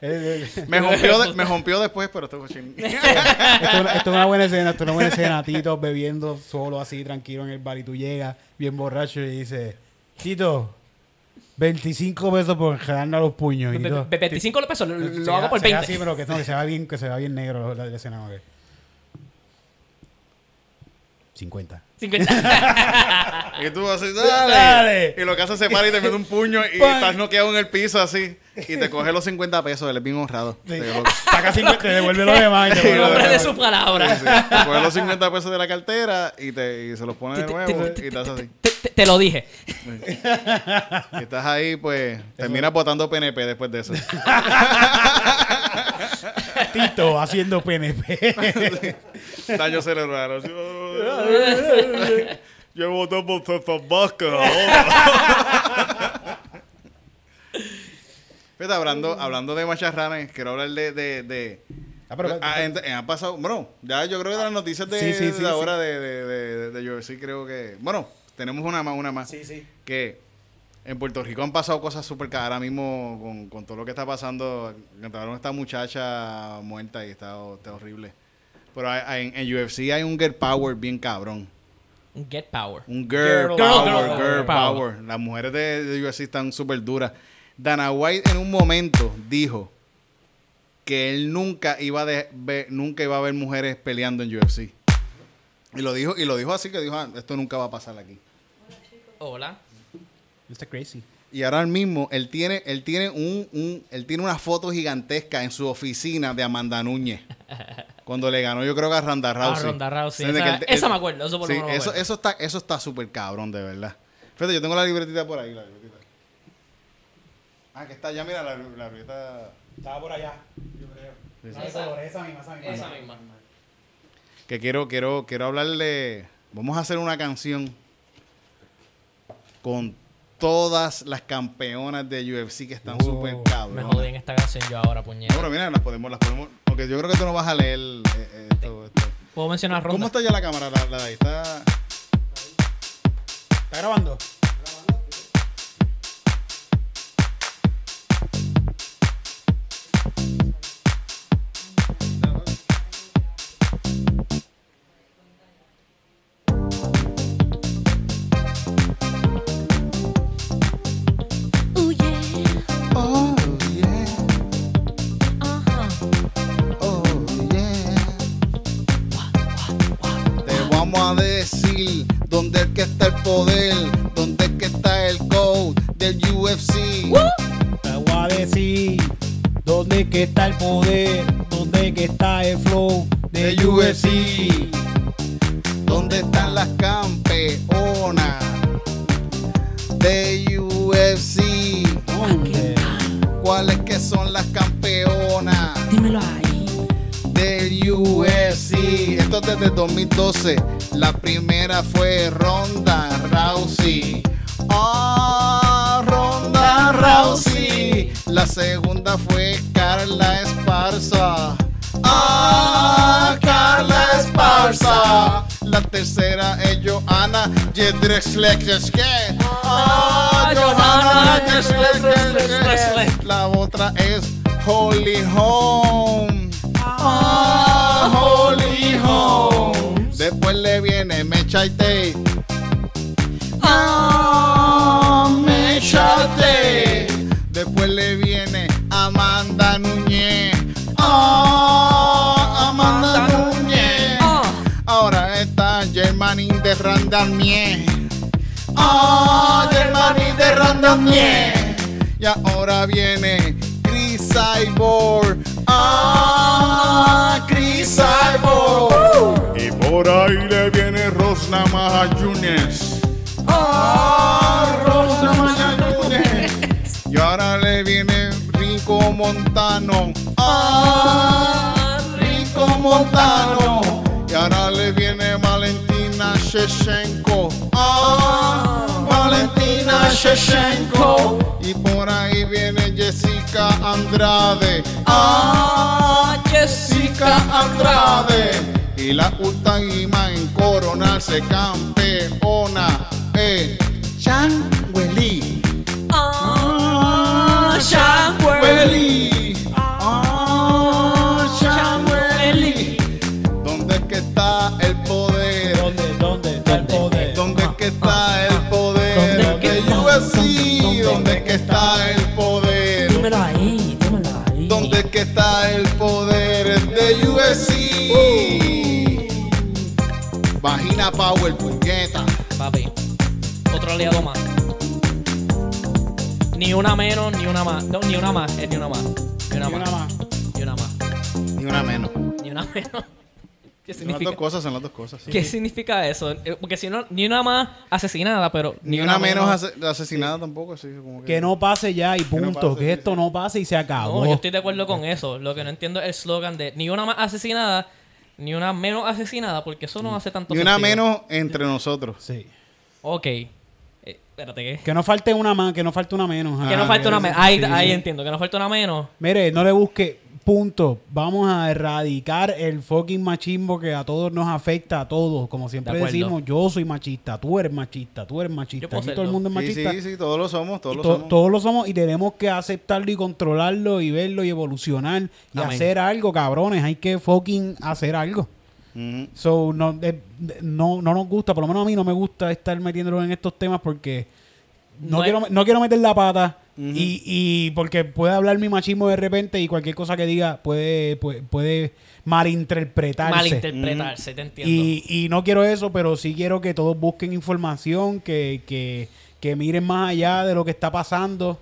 Eh, eh, me, rompió de- me rompió después, pero estuvo ching. Esto, es una- esto es una buena escena, esto es una buena escena. Tito bebiendo solo así, tranquilo en el bar y tú llegas bien borracho y dices, Tito, 25 pesos por jalarnos los puños. Y be- 25 pesos, lo, hago va- por se va 20. así, pero que, no, que se va bien, que se va bien negro la, la escena. ok. 50. 50. [LAUGHS] Y tú así, dale. Dale. Y lo que hace se para y te mete un puño y Pan. estás noqueado en el piso así. Y te coge los 50 pesos, él es bien honrado. Sí. Te, lo- Saca 50, te devuelve lo demás y te [LAUGHS] Sí, Hombre de su palabra. sí, te coge los 50 pesos de la cartera y, te, y se los pone de nuevo y te hace así. Te, lo dije. Y estás ahí, pues, terminas votando PNP después de eso. [LAUGHS] Tito haciendo PNP. Daño cerebral. así, [LAUGHS] Yo voté por César Vázquez ahora. Fíjate, hablando, hablando de macharranes, quiero hablar de... de, de Ah, pero- Ah, en- en- han pasado, bueno, ya yo creo que de las noticias de, Sí, sí, de sí, ahora de, de, de, de UFC creo que... Bueno, tenemos una más, una más. Sí, sí. Que en Puerto Rico han pasado cosas súper caras ahora mismo con, con todo lo que está pasando. Encontraron a esta muchacha muerta y está, está horrible. Pero hay- hay- en, en UFC hay un girl power bien cabrón. Un Get Power. Un girl, Girl power, girl girl power. power. Las mujeres de, de UFC están súper duras. Dana White en un momento dijo que él nunca iba a de- ver, nunca iba a ver mujeres peleando en UFC. Y lo dijo, y lo dijo así que dijo, "Ah, esto nunca va a pasar aquí. Hola. Está crazy. Y ahora mismo él tiene, él tiene un, un- él tiene una foto gigantesca en su oficina de Amanda Núñez. [LAUGHS] Cuando le ganó, yo creo que a Ronda Rousey. Ah, Ronda Rousey. Esa, él- esa él- me acuerdo. Eso por lo Sí, me eso está, eso está súper cabrón, de verdad. Fíjate, yo tengo la libretita por ahí, la libretita. Ah, que está allá, mira, la, la. Estaba por allá, yo creo. Sí, sí. No, esa, color, esa misma, esa misma. Esa misma. Que quiero, quiero, quiero hablarle. Vamos a hacer una canción con todas las campeonas de UFC que están Oh, súper Me cabronas. jodí en esta canción yo ahora, puñeta. No, pero mira, las podemos, las podemos. Porque yo creo que tú no vas a leer eh, eh, esto, esto. ¿Puedo mencionar ronda? ¿Cómo está ya la cámara? La, la de ahí está. ¿Está grabando? Que está Johanna Jedrzejczyk. Ah, Johanna Jedrzejczyk. La otra es Holly Holm. Ah, Holly Holm. Después le viene Mecha y Tay. De Randamie. Ah, Germany de Randamie. Y ahora viene Chris Cyborg. Ah, Chris Cyborg. Y por ahí le viene Rosna Yunes. Ah, Rosna Yunes. Y ahora le viene Rico Montano. Ah, Rico Montano. Y ahora le viene Shechenko. Ah, Valentina Shechenko. Y por ahí viene Jessica Andrade. Ah, Jessica Andrade. Y la última en coronarse campeona es Chan Weili. Ah, UFC? ¿Dónde que está el poder? Dímelo ahí, dímelo ahí. ¿Dónde que está el poder de UFC? Vagina Power, puñeta. Papi, otro aliado más. ni una menos, ni una más. No, ni una más, es ni una más. Ni una, Ni una más. Ni una más. Ni una menos. Ni una menos. ¿Qué Son las dos cosas, son las dos cosas. sí. ¿Qué significa eso? Eh, Porque si no, ni una más asesinada, pero Ni una menos ase- asesinada tampoco, sí. Como que, Que no pase ya y no punto. pase, Que esto sí. no pase y se acabó. No, yo estoy de acuerdo con eso. Lo que no entiendo es el slogan de ni una más asesinada, ni una menos asesinada, porque eso no hace tanto Ni una sentido. menos entre nosotros. Sí. Ok. Eh, espérate, ¿qué? Que no falte una más, que no falte una menos. Que no Ah, falta una menos. Ahí, sí, ahí sí. entiendo, que no falta una menos. Mire, no le busque. Punto. Vamos a erradicar el fucking machismo que a todos nos afecta, a todos. Como siempre De decimos, yo soy machista, tú eres machista, tú eres machista. Aquí todo el mundo es Sí, machista. sí, sí, todos lo somos, todos lo to- somos. todos lo somos y tenemos que aceptarlo y controlarlo y verlo y evolucionar y Amén. hacer algo, cabrones. Hay que fucking hacer algo. So, no, de- no, no nos gusta, por lo menos a mí no me gusta estar metiéndolo en estos temas porque no, No quiero, es- no quiero meter la pata Y, y porque puede hablar mi machismo de repente y cualquier cosa que diga puede, puede, puede malinterpretarse. Malinterpretarse, te entiendo. Y, y no quiero eso, pero sí quiero que todos busquen información, que, que, que miren más allá de lo que está pasando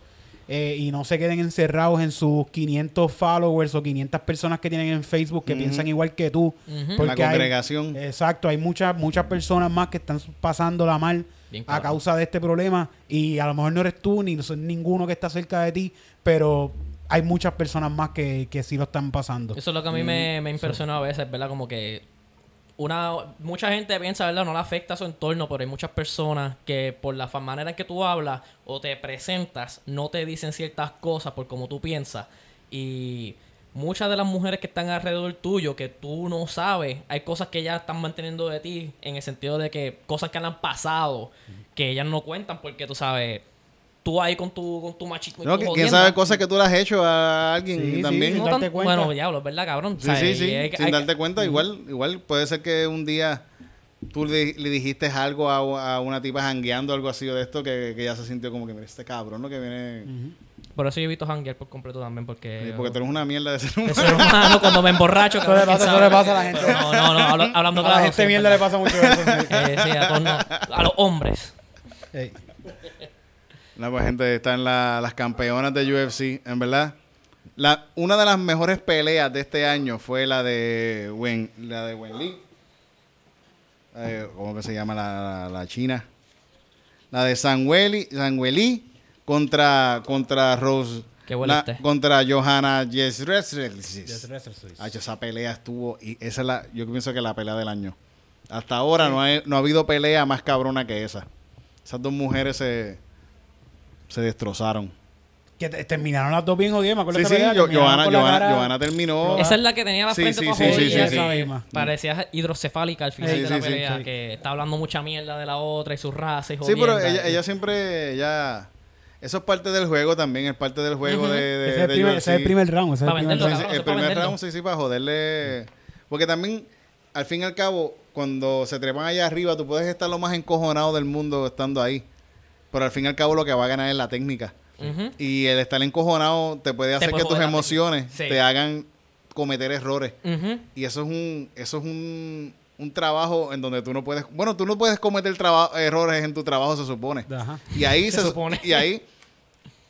eh, y no se queden encerrados en sus 500 followers o 500 personas que tienen en Facebook que piensan igual que tú. Ujú. Porque La hay- congregación. exacto, hay muchas muchas personas más que están pasándola mal Bien a causa de este problema y a lo mejor no eres tú ni no son ninguno que está cerca de ti, pero hay muchas personas más que, que sí lo están pasando. Eso es lo que a mí me, me impresiona a veces, ¿verdad? Como que una mucha gente piensa, ¿verdad? No le afecta a su entorno, pero hay muchas personas que por la manera en que tú hablas o te presentas, no te dicen ciertas cosas por como tú piensas. Y muchas de las mujeres que están alrededor tuyo, que tú no sabes, hay cosas que ellas están manteniendo de ti, en el sentido de que cosas que han pasado, que ellas no cuentan porque tú sabes, tú ahí con tu, con tu machismo y No, tu que- ¿Quién sabe cosas que tú le has hecho a alguien Sí, sí, también? sin No darte tan- cuenta. Bueno, diablo, ¿verdad, cabrón? Sí, O sea, sí, sí. hay Sin hay- darte cuenta, igual, igual puede ser que un día tú le, le dijiste algo a, a una tipa jangueando algo así o de esto que, que ya se sintió como que, mira, este cabrón, ¿no? Que viene... Por eso yo evito janguear por completo también, porque... Porque tú eres una mierda de ser de humano. ser humano, cuando me emborracho... Eso le pasa- le pasa a la gente. No, no, no, habla- hablando a claro. la gente sí, mierda le pasa mucho eso. [LAUGHS] Eh, sí, a todos no. A los hombres. Ey. No, pues gente, están la- las campeonas de UFC, en verdad. La, una de las mejores peleas de este año fue la de Wen, la de Wen Li. Eh, ¿Cómo que se llama la, la- la china? La de Sanweli, Sanweli contra contra Rose. Qué la- este. contra Johanna Jezresis. Ah, esa pelea estuvo y esa es la yo pienso que es la pelea del año. Hasta ahora no, hay- no ha habido pelea más cabrona que esa. Esas dos mujeres se se destrozaron. Que te- terminaron las dos bien jodidas, me acuerdo Sí, de sí, Yo- terminaron Johanna, con la Johanna, cara- Johanna terminó. Esa es la que tenía la Sí, frente sí, sí, sí, sí, que sí. misma. Parecía hidrocefálica al final Sí, de sí, la sí, pelea, sí. que está hablando mucha mierda de la otra y su raza y Sí, pero ella, ella siempre, ella, eso es parte del juego también, es parte del juego de, de, Ese es el de primer, ese es el primer round. ese es el Para primer venderlo, Sí, round. sí, cabrón, el primer venderlo. round, sí, sí, para joderle. Porque también, al fin y al cabo, cuando se trepan allá arriba, tú puedes estar lo más encojonado del mundo estando ahí. Pero al fin y al cabo, lo que va a ganar es la técnica. Y el estar encojonado te puede hacer que tus emociones. Sí. te hagan cometer errores. Y eso es un, eso es un, un trabajo en donde tú no puedes, bueno, tú no puedes cometer traba- errores en tu trabajo, se supone. Ajá. Y ahí Se se, supone. Y ahí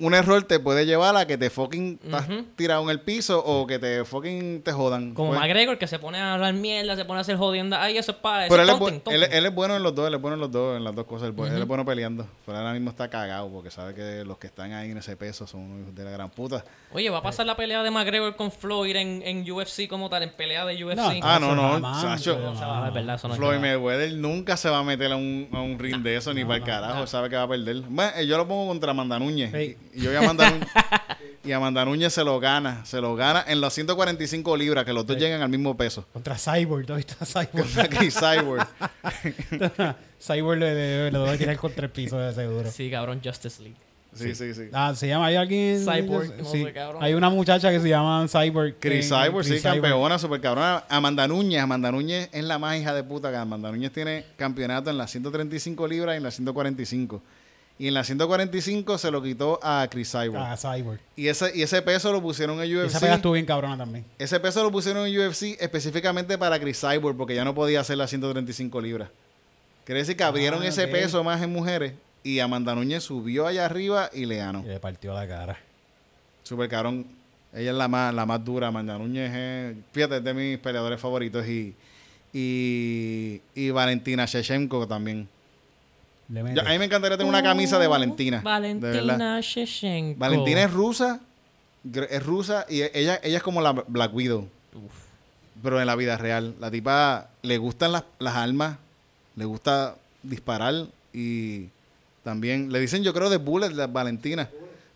un error te puede llevar a que te fucking estás tirado en el piso o que te fucking te jodan. Como Pues, McGregor, que se pone a hablar mierda, se pone a hacer jodienda. Ay, eso es para... eso pero él es, bu- taunting, él, taunting. él es bueno en los dos, él es bueno en los dos, en las dos cosas. Él, es bueno peleando. Pero ahora mismo está cagado porque sabe que los que están ahí en ese peso son unos hijos de la gran puta. Oye, ¿va a pasar la pelea de McGregor con Floyd en, en UFC como tal? En pelea de UFC. Ah, no, Eso no, Sacho. No se va a ver, ¿verdad? Eso no Floyd. Mayweather nunca se va a meter a un, a un ring de eso ni para el carajo. Sabe que va a perder. Bueno, eh, yo lo pongo contra Amanda Núñez. Hey. Y, yo voy a Amanda Núñez. [LAUGHS] y Amanda Núñez se lo gana. Se lo gana en las 145 libras, que los dos llegan al mismo peso. Contra Cyborg, ¿tú has visto a Cyborg? Cyborg. [LAUGHS] Cyborg le, le, le debe tirar contra el piso de seguro. Sí, cabrón, Justice League. Sí, sí, sí. Ah, ¿se llama? ¿Hay alguien? Cyborg, no sí. sé, cabrón. Hay una muchacha que se llama Cyborg. Chris en- Cyborg, sí, Cyborg. campeona, super cabrona. Amanda Núñez, Amanda Núñez es la más hija de puta que Amanda Núñez tiene campeonato en las 135 libras y en las 145. Y en las 145 se lo quitó a Chris Cyborg. Ah, Cyborg. Y ese, y ese peso lo pusieron en UFC. Esa pelea estuvo bien cabrona también. Ese peso lo pusieron en UFC específicamente para Chris Cyborg porque ya no podía hacer las 135 libras. Quiere decir que abrieron Ah, ese peso más en mujeres Y Amanda Núñez subió allá arriba y le ganó. Y le partió la cara. Super cabrón. Ella es la más, la más dura. Amanda Núñez es, fíjate, es de mis peleadores favoritos. Y, y, y Valentina Shevchenko también. Le mete. Yo- a mí me encantaría tener una camisa de Valentina. de verdad. Valentina Shevchenko. Valentina es rusa. gr- Es rusa y ella, ella es como la Black Widow. Pero en la vida real. La tipa le gustan las, las armas. Le gusta disparar. Y también le dicen, yo creo, de Bullet, la Valentina.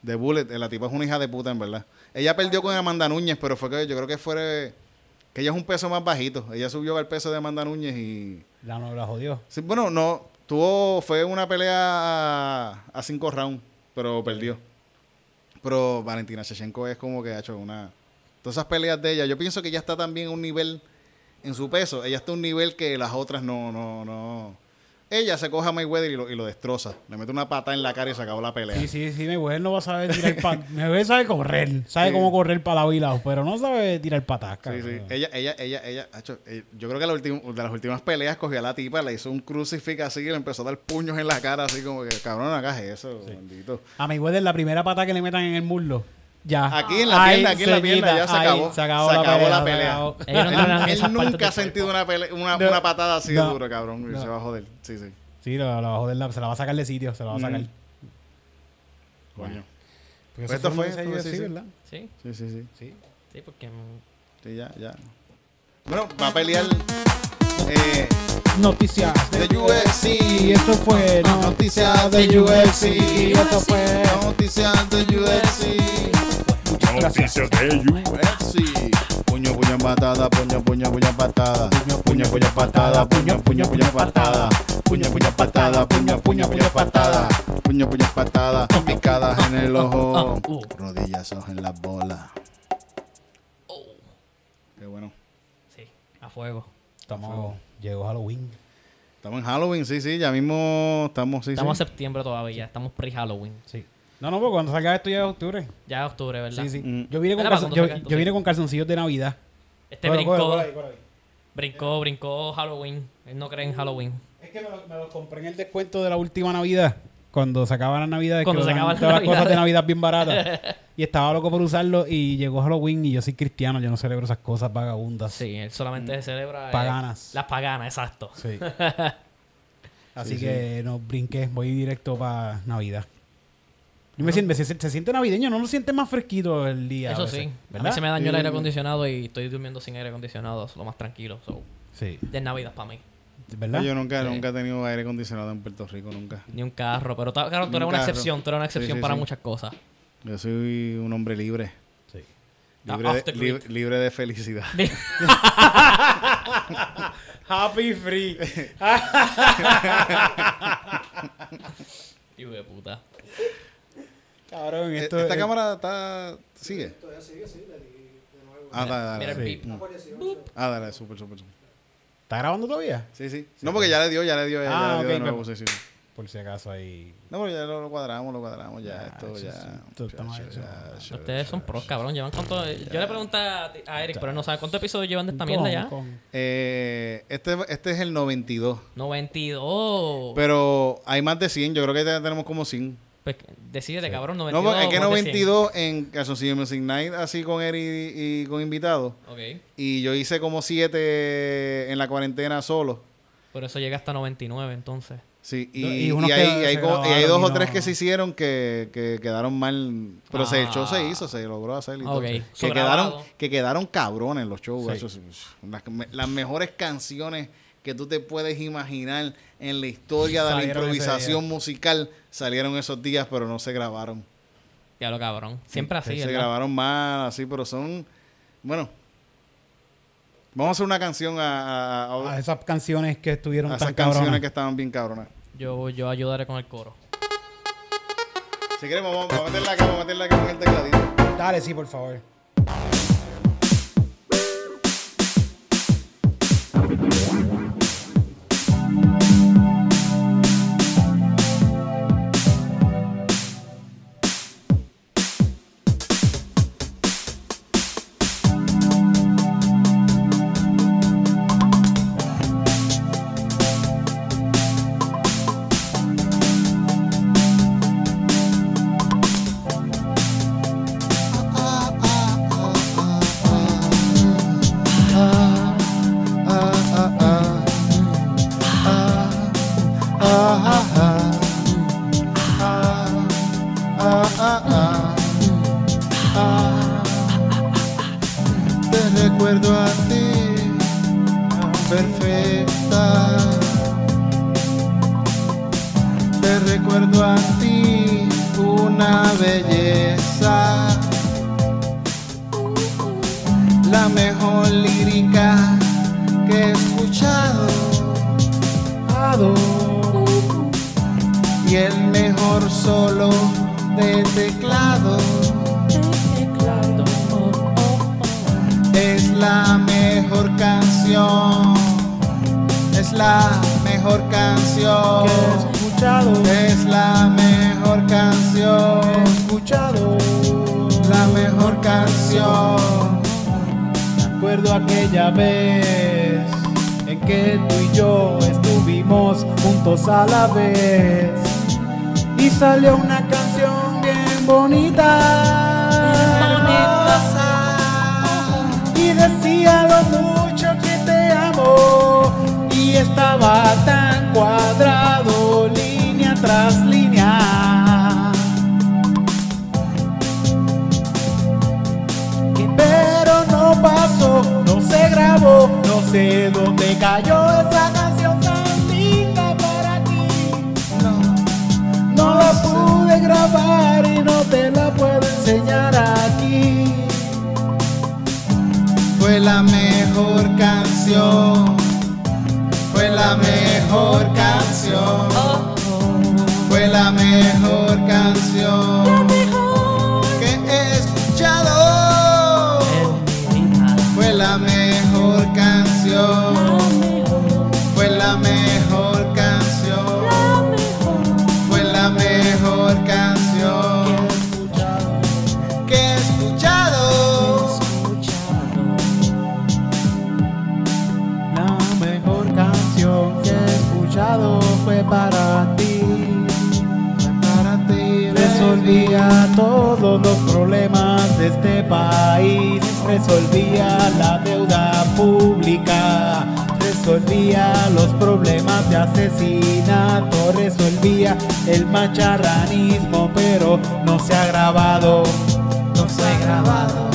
De Bullet. La tipa es una hija de puta, en verdad. Ella perdió con Amanda Núñez, pero fue que yo creo que fue. Que ella es un peso más bajito. Ella subió al peso de Amanda Núñez y. La no la jodió. Sí, bueno, no. Tuvo. Fue una pelea a, cinco rounds, pero perdió. Pero Valentina Shevchenko es como que ha hecho una. Todas esas peleas de ella. Yo pienso que ella está también a un nivel. En su peso. Ella está a un nivel que las otras no. no, no. Ella se coge a Mayweather y lo, y lo destroza. Le mete una pata en la cara y se acabó la pelea. Sí, sí, sí, Mayweather no va a saber tirar pa... [LAUGHS] Mayweather sabe correr. Sabe Sí. cómo correr para lado y lado, pero no sabe tirar patas, Sí, sí. Ella, ella, ella, ella, hacho, eh, yo creo que la de las últimas peleas cogió a la tipa, le hizo un crucifix así y le empezó a dar puños en la cara, así como que, cabrón, no hagas eso, bendito. A Mayweather la primera pata que le metan en el muslo. Ya. Aquí en la pierna, aquí en la pierna, ya se acabó. Se acabó, Se la, acabó pelea, la se pelea. Él, nunca ha sentido una, una, No. una patada así No. de duro, cabrón, se va a joder. Sí, sí. Sí, lo, lo va a joder se la va a sacar de sitio, se la va a sacar. Mm. Coño. Porque Pues eso esto fue, sí, sí. ¿verdad? Sí, Sí, sí, sí. Sí. sí, porque. Sí, ya, ya. Bueno, va a pelear eh, Noticias de UFC. Y esto fue no, Noticias de UFC. Y esto fue Noticias de UFC. Noticias de UFC. Puño, puño, patada, puño, puño, puño, patada. Puño, puño, patada, puño, puño, puño, patada. Puño, puño, patada, puño, puño, puño, patada. Puño, puño, patada, [LAUGHS] picadas en el ojo. [LAUGHS] Rodillazos en las bolas. Qué bueno. Sí, a fuego. Estamos, llegó Halloween. Estamos en Halloween, sí, sí, ya mismo estamos, sí, Estamos sí. en septiembre todavía, estamos pre-Halloween. Sí. No, no, porque cuando salga esto ya es octubre. Ya es octubre, ¿verdad? Sí, sí. Mm. Yo vine con, Mira, calzon- ¿cuándo yo, vine con calzoncillos de Navidad. Este brincó, cógelo, por ahí, por ahí. brincó, brincó Halloween. Él no cree en Halloween. Es que me los lo compré en el descuento de la última Navidad. Cuando se acaban las Navidades. Cuando que se acaban las todas las cosas de. Navidad bien baratas. [LAUGHS] y estaba loco por usarlo y llegó Halloween y yo soy cristiano. Yo no celebro esas cosas vagabundas. Sí, él solamente celebra. eh, Paganas. las paganas, exacto. Sí. [LAUGHS] Así Sí, que no brinqué, voy directo para Navidad. Yo me siento, se, se siente navideño, no lo sientes más fresquito el día. Eso veces, sí. A mí se me dañó el aire acondicionado y estoy durmiendo sin aire acondicionado. Es lo más tranquilo. So, Sí, de Navidad para mí. ¿verdad? Yo nunca, Sí. nunca he tenido aire acondicionado en Puerto Rico, nunca. Ni un carro. Pero claro, tú eres un una carro. excepción. Tú eres una excepción sí, para sí. muchas cosas. Yo soy un hombre libre. Sí. Libre, de, libre de felicidad. [LAUGHS] Happy free. Hijo de puta. Cabrón, Eh, esto ¿Esta es- cámara está sigue? Todavía sigue, sí, le di de nuevo. Ah, dale, Mira dale. el Sí. 18. Ah, dale, súper, súper, súper. ¿Está grabando todavía? Sí, sí. No, porque ya le dio, ya le dio, ya, Ah, ya le dio de ok, nuevo, pero- sí, sí. Por si acaso ahí. No, pero ya lo, lo cuadramos, lo cuadramos, ya, Ya, esto, eso ya. sí, esto está mal ya, hecho. ya, ya, Ustedes son pros, cabrón. Llevan cuánto. Yo le pregunté a, a Eric, pero no sabe cuántos episodios llevan de esta mierda ya. Eh, este, este es el 92. 92. Pero hay más de 100, yo creo que ya tenemos como 100. Pues, decídete, cabrón. No, 92. porque es que más de 100. 92 en Calzoncillo Music Night, así con Eric y, y con invitados. Ok. Y yo hice como 7 en la cuarentena solo. Por eso llega hasta 99, entonces. Sí, y, Y y hay, y hay dos y o no- tres que se hicieron que, que quedaron mal. Pero se, el show se Ah. hizo, se logró hacer y Ok. todo. Que quedaron, que quedaron cabrones los shows. Sí. eso las mejores canciones que tú te puedes imaginar en la historia de la Salieron improvisación musical salieron esos días, pero no se grabaron. Ya lo cabrón. Siempre así, se ¿verdad? grabaron mal, así, pero son. Bueno, vamos a hacer una canción a, a- a- A esas canciones que estuvieron a esas tan canciones cabronas. que estaban bien cabronas. Yo, yo ayudaré con el coro. Si queremos, vamos, vamos a meterla acá, vamos a meterla acá con el tecladito. Dale, sí, por favor. País. Resolvía la deuda pública. Resolvía los problemas de asesinato. Resolvía el macharranismo, pero no se ha grabado. No se ha grabado.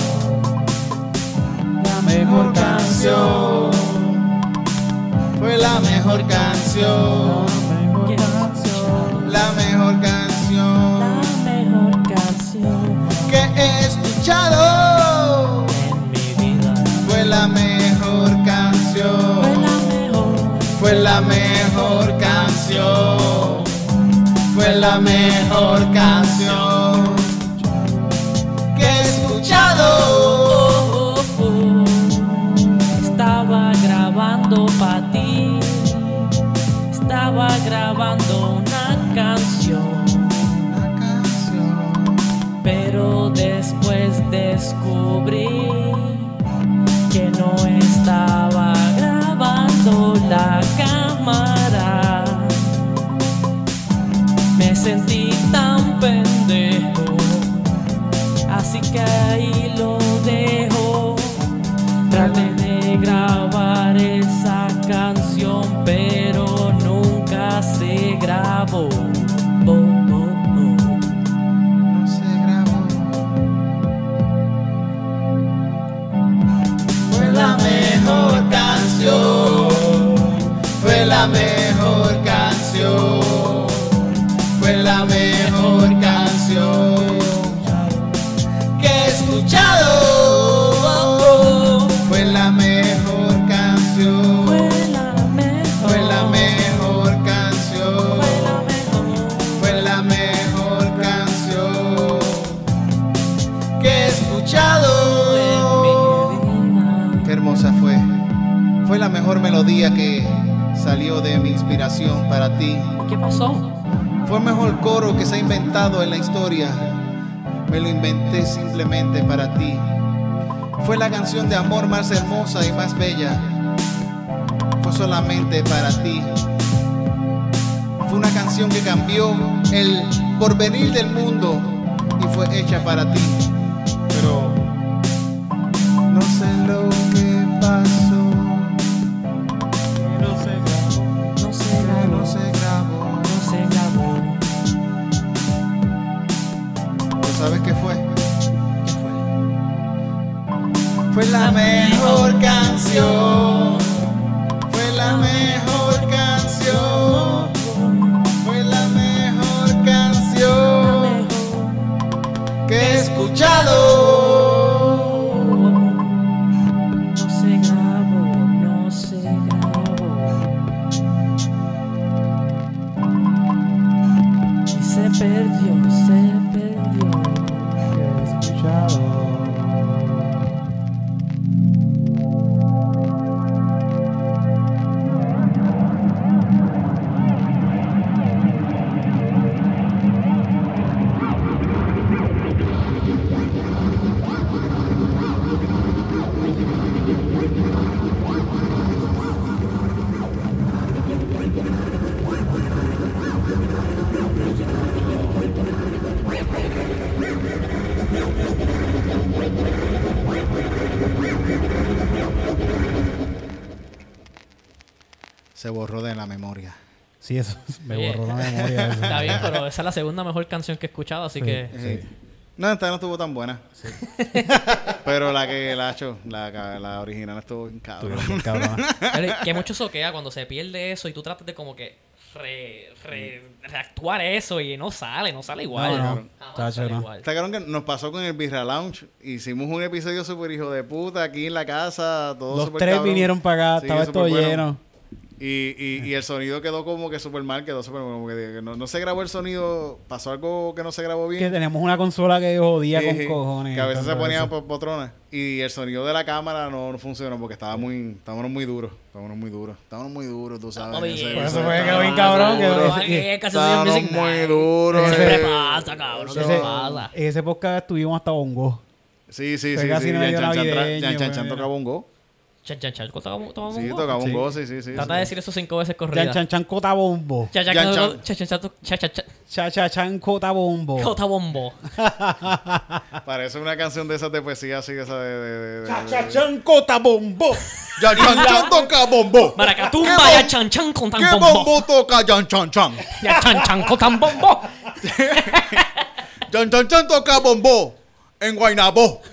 La mejor canción. Fue la mejor canción. La mejor canción mejor canción que he escuchado. en mi vida. Fue la mejor Fue canción. la mejor, Fue la mejor canción. Fue la mejor canción que he escuchado. oh, oh, oh. Estaba grabando para ti. Estaba grabando una canción. Descubrí que no estaba grabando la cámara. Me sentí tan pendejo, así que ahí lo dejo. Traté de grabar esa canción, pero nunca se grabó. La mejor canción. Fue la mejor canción que he escuchado. Fue la mejor canción. Fue la mejor. Canción. Fue la mejor. Canción que he escuchado. Qué hermosa fue. Fue la mejor melodía que salió de mi inspiración para ti. ¿Qué pasó? Fue el mejor coro que se ha inventado en la historia. Me lo inventé simplemente para ti. Fue la canción de amor más hermosa y más bella. Fue solamente para ti. Fue una canción que cambió el porvenir del mundo y fue hecha para ti. Se borró de la memoria. Sí, eso me Oye, borró la memoria. eso. Está bien, pero esa es la segunda mejor canción que he escuchado, así Sí. que... Sí. No, esta no estuvo tan buena. [LAUGHS] Pero la que la hecho, la, la original estuvo bien cabrón. Bien cabronas. [LAUGHS] Pero que mucho soquea cuando se pierde eso y tú tratas de como que re, re- reactuar eso y no sale, no sale igual. No, no. Sale no. igual. Cabrón que nos pasó con el Birra Lounge. Hicimos un episodio super hijo de puta aquí en la casa. Todo Los tres cabrón. vinieron para acá, Sí, estaba esto bueno. Y, y, y el sonido quedó como que súper mal, quedó súper como que, no, no se grabó el sonido, pasó algo que no se grabó bien. Que tenemos una consola que jodía Sí, con sí, cojones. Que a veces se tanto ponían eso. po- potronas. Y el sonido de la cámara no, no funcionó porque estaba muy, estábamos muy duros. Estábamos muy duros. Estábamos muy duros, tú sabes. Oye, Por eso fue que quedó bien cabrón, Estábamos muy duros. ¿Qué eh. siempre pasa, cabrón? ¿Qué Ese, pasa? ese podcast estuvimos hasta bongo. Sí, sí, Fue sí. casi sí. Chan Chan tocaba un go. Chan, chan, chan. ¿Tocamos tocamos Sí, tocaba un Sí. go, sí, sí, sí. Trata sí. de decir eso cinco veces Chan corridas. chan chan cota bombo. Chan, chan, Chan, chan, chan. chan, chan, chan, chan, chan, chan. Cha cha chan cota bombo. Jota bombo. [LAUGHS] Parece una canción de esas de poesía así, esa de... de, de, de- Cha de- cha chan cota bombo. Jan Chan Chan toca bombo. Maracatumba, ¿Qué ya chan chan con tan ¿Qué bombo. bombo toca Jan Chan Chan? Ya chan chan con tan bombo. [LAUGHS] Jan Chan Chan toca bombo en Guaynabo. [LAUGHS]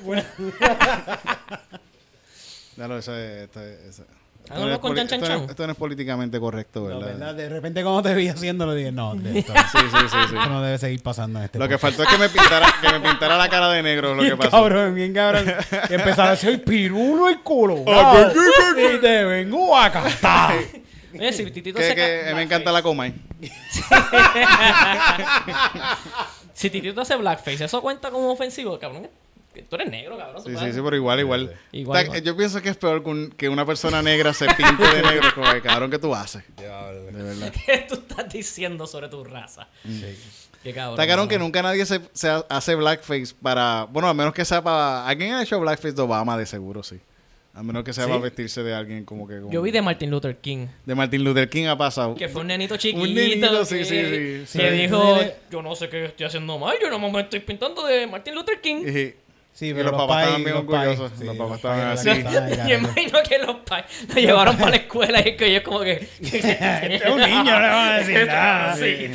Claro, eso es... Esto es eso- esto Háganlo no es con poli- Chan Chan esto no es-. Esto no es políticamente correcto, No, ¿verdad? ¿verdad? De repente cuando te vi haciéndolo dije, no, [LAUGHS] de esto, Sí, sí, sí, sí. esto no debe seguir pasando en este Lo que faltó es que me pintara, que me pintara la cara de negro, lo que Bien pasó. cabrón, bien cabrón. Y empezaba a decir, "Ay, pirulo y culo. [LAUGHS] Ah, y te vengo a cantar. Oye, si Titito Que, se que me encanta la coma. [LAUGHS] Si Titito hace blackface, ¿eso cuenta como ofensivo, cabrón? Que Tú eres negro, cabrón. Sí, sí, sí, pero igual, igual. Igual, Está- igual. Yo pienso que es peor que, un- que una persona negra se pinte de negro. [LAUGHS] Como que, cabrón, ¿qué tú haces? De verdad. [LAUGHS] ¿Qué tú estás diciendo sobre tu raza? Qué cabrón. Está cabrón que nunca nadie se, se hace blackface para... Bueno, a menos que sea para... ¿Alguien ha hecho blackface de Obama? De seguro, sí. A menos que sea ¿Sí? para vestirse de alguien como que... como- Yo vi de Martin Luther King. De Martin Luther King ha pasado. Que fue un nenito chiquito. Un nenito, que, sí, sí, sí. Que Sí. dijo, yo no sé qué estoy haciendo mal, yo no me estoy pintando de Martin Luther King. Y, Sí, y pero los papás estaban bien los pais- orgullosos. sí, los los papás estaban pais [LAUGHS] así. eran la- Ay, y imagino que los pais lo llevaron para la escuela y que ellos como que... [LAUGHS] Este es un niño, no le van a decir nada. Sí.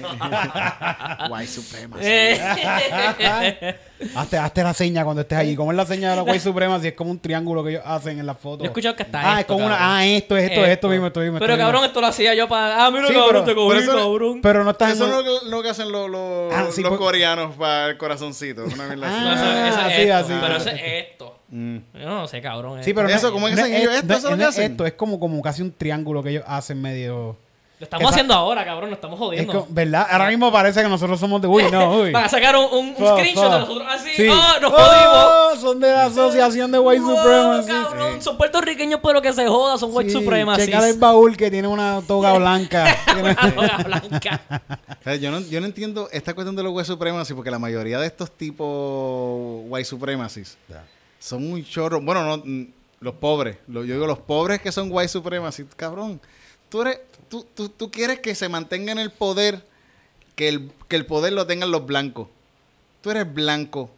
[LAUGHS] White supremacy. Eh, Hazte, hazte la seña cuando estés allí. ¿Cómo es la seña de la White [LAUGHS] Supremacy? Es como un triángulo que ellos hacen en las fotos. Yo he escuchado que hasta Ah, es esto, como una... Ah, esto, esto, esto mismo, esto mismo. Pero esto cabrón, mismo. esto lo hacía yo para... Ah, mira, Sí, cabrón, pero- te cogí, pero eso- cabrón. Pero no estás Eso en... es lo, que- lo que hacen los, los, Ah, sí, los pues- coreanos para el corazoncito. Una mierda así. Eso- Ah, eso es así, esto, así. Pero eso es esto. Mm. Yo no sé, cabrón. Sí, pero Eso, ¿cómo es que hacen ellos? es- ¿Esto no- es lo que hacen? Esto es como, como casi un triángulo que ellos hacen medio... Lo estamos esa- haciendo ahora, cabrón. Nos estamos Es jodiendo. ¿Verdad? Ahora mismo parece que nosotros somos de... Uy, no, [LAUGHS] uy. Van a sacar un, un, un Fuck, screenshot fuck. de nosotros así. Sí. ¡Oh, nos jodimos! Oh, son de la asociación de White Wow, Supremacy. cabrón, Son puertorriqueños, pero que se joda. Son white Sí, supremacists. Checar el baúl que tiene una toga [LAUGHS] blanca. Una toga blanca. O sea, yo, no, yo no entiendo esta cuestión de los white supremacy porque la mayoría de estos tipos white supremacies son muy chorros. Bueno, no, mm, los pobres. Yo digo los pobres que son white supremacy. Cabrón, tú, eres, tú, tú, tú quieres que se mantenga en el poder, que el, que el poder lo tengan los blancos. Tú eres blanco,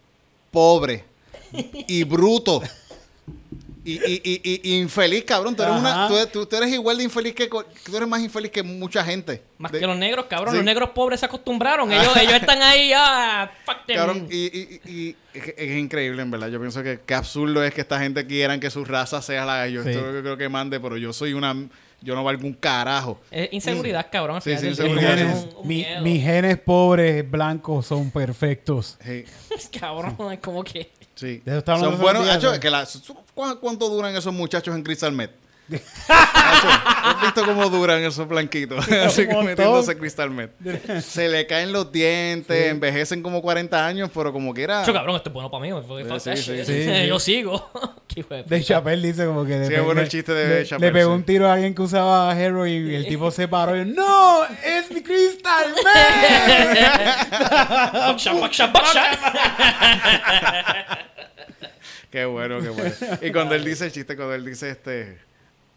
pobre y bruto. Y, y, y, y- infeliz, cabrón. Tú eres, una, tú, tú- tú eres igual de infeliz que... Tú eres más infeliz que mucha gente. Más De- que los negros, cabrón. Sí. Los negros pobres se acostumbraron. Ellos, ellos están ahí, ah, fuck them. Cabrón, y, y- y- y es, es increíble, en verdad. Yo pienso que, que absurdo es que esta gente quieran que su raza sea la yo Sí. esto es lo que creo que mande, pero yo soy una... Yo no valgo un carajo. Es inseguridad, cabrón. al Sí, inseguridad. es genes, un- un mi- miedo. mis genes pobres blancos son perfectos. Sí, [LAUGHS] Cabrón, es como que. sí. De eso estábamos Son buenos. días, ¿no? que la- su- ¿cu- ¿Cuánto duran esos muchachos en Crystal Met? ¿Has visto cómo duran esos blanquitos? Así que montón. metiéndose Crystal Met. Se le caen los dientes, envejecen como 40 años, pero como quiera. Yo, cabrón, esto es bueno para mí. Sí, that sí, shit. sí, sí. [LAUGHS] Yo sigo. [LAUGHS] De. Chappelle dice como que... Sí, es bueno el chiste de le, Chappelle, Le pegó sí. un tiro a alguien que usaba heroin y el tipo se paró y ¡No! ¡Es mi buckshot, [LAUGHS] buckshot. Qué bueno, qué bueno. Y cuando él dice el chiste, cuando él dice este.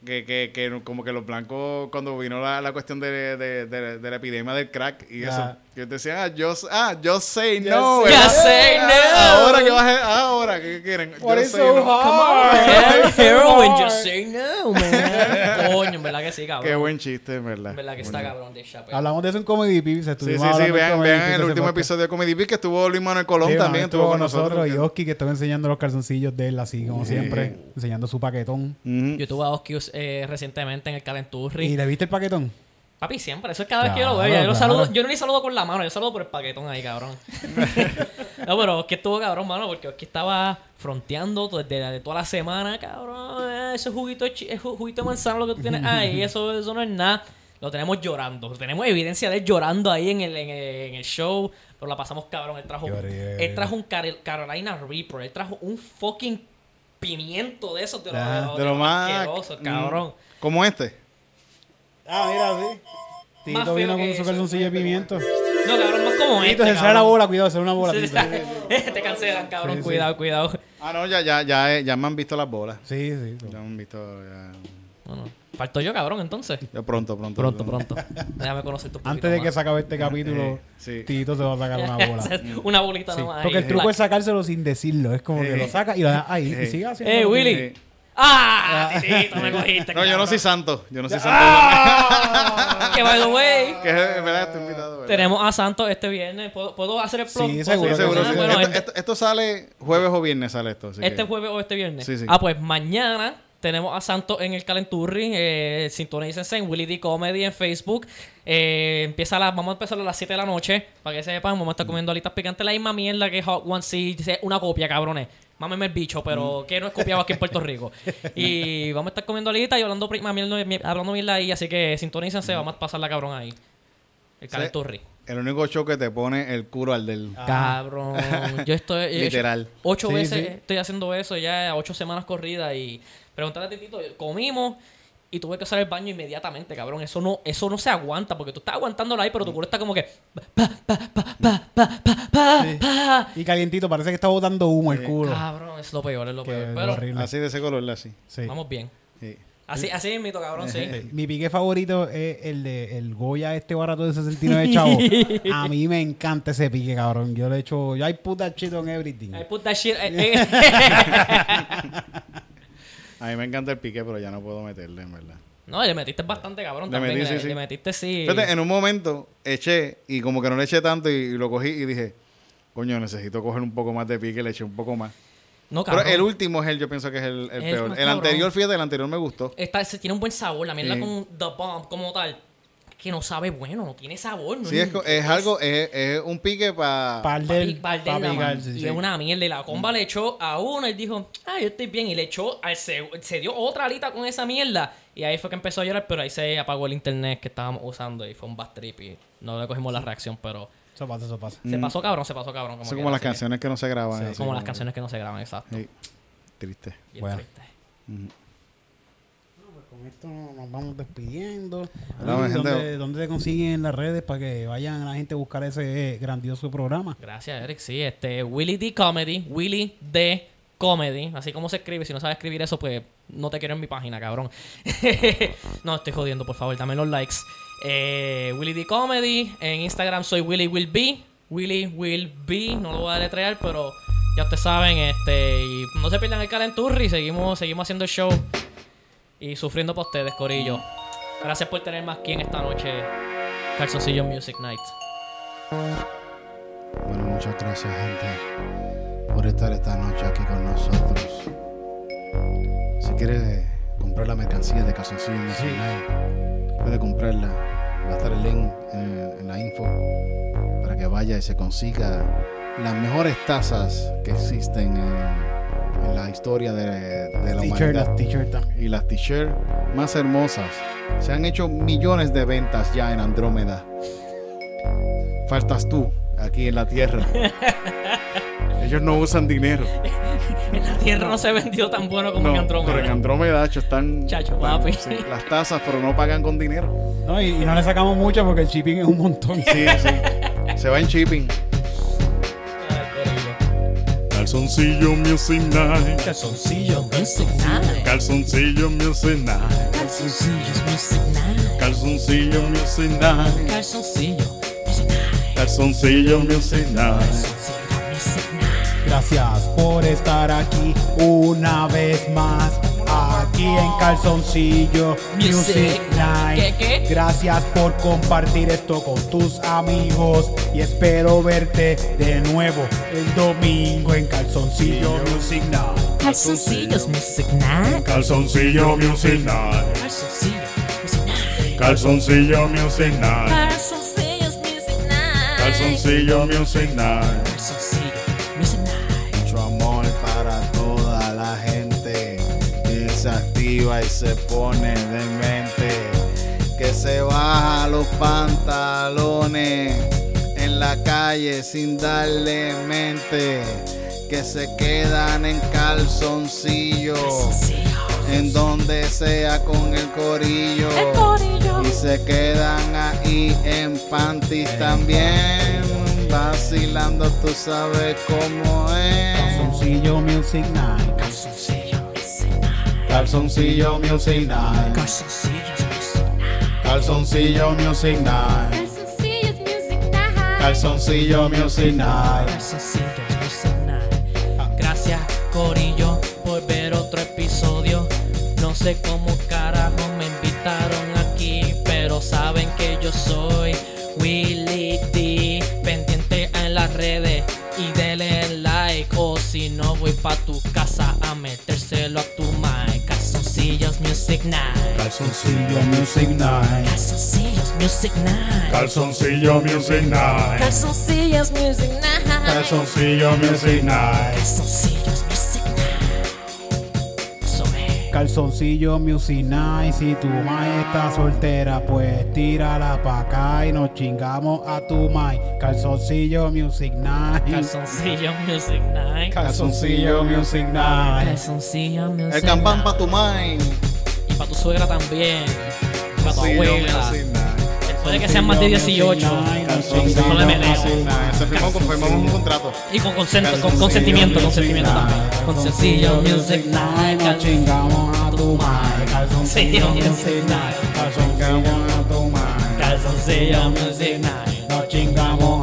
Que, que, que como que los blancos, cuando vino la, la cuestión de, de, de- de la epidemia del crack y eso. Que decían, ah, yo, ah, yo say Just no. Just say Ah, no. Ahora que bajé, ahora, ¿qué quieren? What Yo is say so no. hard? Heroin, just say no, man. [LAUGHS] Coño, en verdad que sí, cabrón. Qué buen chiste, en verdad. En verdad que está cabrón de Chappelle. Hablamos de eso en Comedy. Sí, estuvimos sí, sí, en vean, vean el último episodio de Comedy Beat que estuvo Luis Manuel Colón Sí, también, man, estuvo con nosotros. Y Oski que estaba enseñando los calzoncillos de él así como siempre, enseñando su paquetón. Yo tuve a Oskius eh, recientemente en el Calenturri. ¿Y le viste el paquetón? Papi, siempre. Eso es cada vez que yo lo veo. Yo, lo claro. saludo, yo no ni saludo con la mano, yo saludo por el paquetón ahí, cabrón. [LAUGHS] no, pero Oski estuvo cabrón, mano, porque Oski estaba fronteando desde la- de toda la semana, cabrón. eh, ese juguito, ese juguito de manzana lo que tú tienes ahí, eso, eso no es nada. Lo tenemos llorando. Tenemos evidencia de él llorando ahí en el, en el, en el show. Pero la pasamos cabrón. Él trajo, él trajo un Carol- Carolina Reaper. Él trajo un fucking pimiento de esos de los, Ajá. de De lo más. cabrón. mm, Como este. Ah, mira, sí. Tito vino con su calzoncillo de pimiento. No, cabrón, más como Tito, este, se sale la bola, cuidado, se sale una bola, Sí, Tito. [LAUGHS] Te cancelan, cabrón. Sí, sí. cuidado, cuidado. Ah, no, ya, ya, ya, ya me han visto las bolas. Sí, sí. Ya me han visto. Ya. Falto yo, cabrón, entonces. ya pronto, pronto. Pronto, pronto. [LAUGHS] Déjame conocer tu Antes de que se acabe este capítulo, Sí. Tito se va a sacar una [LAUGHS] bola. Una bolita Sí, nomás. porque ahí. el truco es sacárselo sin decirlo. Es como que lo saca y lo deja ahí. Y sigue haciendo. Eh, lo que- Willy. Sí. ¡Ah! Titito, me cogiste. No, yo no soy santo. Yo no soy ¡Ah! santo. [LAUGHS] Que by the way. [LAUGHS] que es verdad, estoy invitado. ¿verdad? Tenemos a Santos este viernes. ¿Puedo, puedo hacer el plug? Sí, ¿Puedo seguro Sí, seguro. sí. Bueno, esto, este- esto- esto sale jueves o viernes, sale esto. así este que- jueves o este viernes. Sí, sí. Ah, pues mañana tenemos a Santos en el Calenturri. Eh, sintonícense en Willy D Comedy en Facebook. Eh, empieza a la, vamos a empezar a las 7 de la noche. Para que sepan, vamos a estar comiendo alitas picantes. La misma mierda que Hot One C. Dice una copia, cabrones. Mámeme el bicho, pero Mm. que no es copiado aquí en Puerto Rico. [LAUGHS] y vamos a estar comiendo alitas y hablando prima mierda, mi- hablando mierda ahí. Así que sintonícense, Mm. vamos a pasar la cabrón ahí. El Calenturri. El único show que te pone el culo al del. Cabrón. Yo estoy. [LAUGHS] Literal. Ocho Sí, veces sí. estoy haciendo eso ya, ocho semanas corridas y preguntarle a Titito, comimos y tuve que usar el baño inmediatamente, cabrón. Eso no, eso no se aguanta porque tú estás aguantándolo ahí, pero tu culo está como que. pa, pa, pa, pa, pa, pa, pa, Sí. pa. Y calientito, parece que está botando humo el culo. Cabrón, es lo peor, es lo Qué peor. Pero horrible. Así de ese color, así. Sí. vamos bien. Sí. Así, así es mito, cabrón, sí. Mi pique favorito es el de el Goya este barato de 69 [LAUGHS] chavos. A mí me encanta ese pique, cabrón. Yo le echo, yo I put that shit on everything. I put that shit. [LAUGHS] [LAUGHS] A mí me encanta el pique, pero ya no puedo meterle, en verdad. no, le metiste bastante, cabrón. Le también. metí, sí, le, sí. le metiste, sí. Fíjate, en un momento eché y como que no le eché tanto y, y lo cogí y dije, coño, necesito coger un poco más de pique, le eché un poco más. No, Pero cabrón. el último es el, yo pienso que es el, peor. El cabrón. anterior, fíjate, el anterior me gustó. Esta, se tiene un buen sabor. La mierda Sí. con The Bomb como tal. Que no sabe bueno, no tiene sabor. No Sí, es, es algo, es, es un pique para... Pal Pa' del, pi- pa'l del pa' más. sí, y sí. es una mierda. Y la comba le echó a uno. Él dijo, ah, yo estoy bien. Y le echó, al se, se dio otra alita con esa mierda. Y ahí fue que empezó a llorar. Pero ahí se apagó el internet que estábamos usando. Y fue un bad trip. Y no le cogimos la reacción. Pero Eso pasa, eso pasa. se pasó cabrón, se pasó cabrón. Quiera, como las que- canciones que no se graban. así Como las canciones que no se graban, exacto. Sí, triste. Bien Bueno. triste. Con esto nos vamos despidiendo. ¿Dónde, dónde te consiguen en las redes para que vayan la gente a buscar ese eh, grandioso programa? Gracias, Eric. Sí, este, Willy D Comedy, Willy D Comedy, así como se escribe. Si no sabes escribir eso, pues no te quiero en mi página, cabrón. [LAUGHS] no, estoy jodiendo, por favor, dame los likes. Eh, Willy D Comedy, en Instagram soy Willy Will Be. Willy Will Be, no lo voy a deletrear, pero Ya ustedes saben, este, y no se pierdan el calenturri, seguimos, seguimos haciendo el show y sufriendo por ustedes, Corillo. Gracias por tenerme aquí en esta noche, Calzoncillo Music Night. Bueno, muchas gracias, gente, por estar esta noche aquí con nosotros. Si quieres comprar la mercancía de Calzoncillo Music Night, puede comprarla. Va a estar el link en, en la info para que vaya y se consiga las mejores tazas que existen en, en la historia de, de la humanidad las también. y las t-shirts más hermosas. Se han hecho millones de ventas ya en Andrómeda. Faltas tú aquí en la Tierra. [LAUGHS] Ellos no usan dinero. En la Tierra no se vendió tan bueno como No, en Andrómeda. pero en Andrómeda están Chacho, están- papi. sí, las tasas, pero no pagan con dinero. No, y, y no le sacamos mucho porque el shipping es un montón. Sí, sí. [LAUGHS] Se va en shipping. Calzoncillo Music Night. Calzoncillo Music Night. Calzoncillo Music Night. Calzoncillos Music Night. Calzoncillo Music Night. Calzoncillo Music Night. Calzoncillo Music Night. Calzoncillo Music Night. Gracias por estar aquí una vez más. Aquí en Calzoncillo Music Night. ¿Qué, qué? Gracias por compartir esto con tus amigos. Y espero verte de nuevo el domingo en Calzoncillo Music Night. Calzoncillos Music Night. Calzoncillo Music Night. Calzoncillo Music Night. Calzoncillo Music Night. Calzoncillo Music Night. Activa y se pone demente. Que se baja los pantalones en la calle sin darle mente. Que se quedan en calzoncillo. En donde sea con el corillo. Y se quedan ahí en panties también. Vacilando, tú sabes cómo es. Calzoncillo Music Night. Calzoncillo Music Night. Calzoncillo Music Night. Calzoncillo Music Night. Calzoncillo Music Night. Calzoncillos Music Night. Gracias, Corillo, por ver otro episodio. No sé cómo carajo me invitaron aquí, pero saben que yo soy Willy Music Night. Calzoncillo Music Night. Calzoncillos Music Night. Calzoncillo Music Night. Calzoncillos Music Night. Calzoncillo Music Night. Calzoncillos Music Night. Eso es. Calzoncillo Music Night. Si tu mai está soltera, pues tírala pa' acá y nos chingamos a tu mai. Calzoncillo Music Night. Calzoncillo Music Night. Calzoncillo Music Night. Calzoncillo Music El campán Night. pa' tu mind. Para tu suegra también. Para tu abuela. Music Night. Después de que sean más de 18. Calzoncillo Solo de meneo. Music Night. Se firmó, firmamos un contrato. Y con, consent- con consentimiento, Music consentimiento Night. también. Calzoncillo Music Night. Nos chingamos a tu mai. Calzoncillo Music Night. Calzoncillo a tu mai. Calzoncillo Music Night. Nos chingamos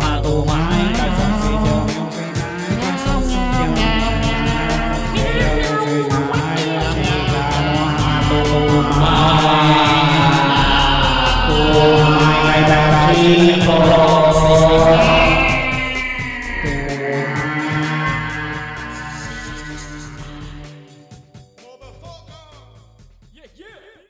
Calzoncillo Music Night.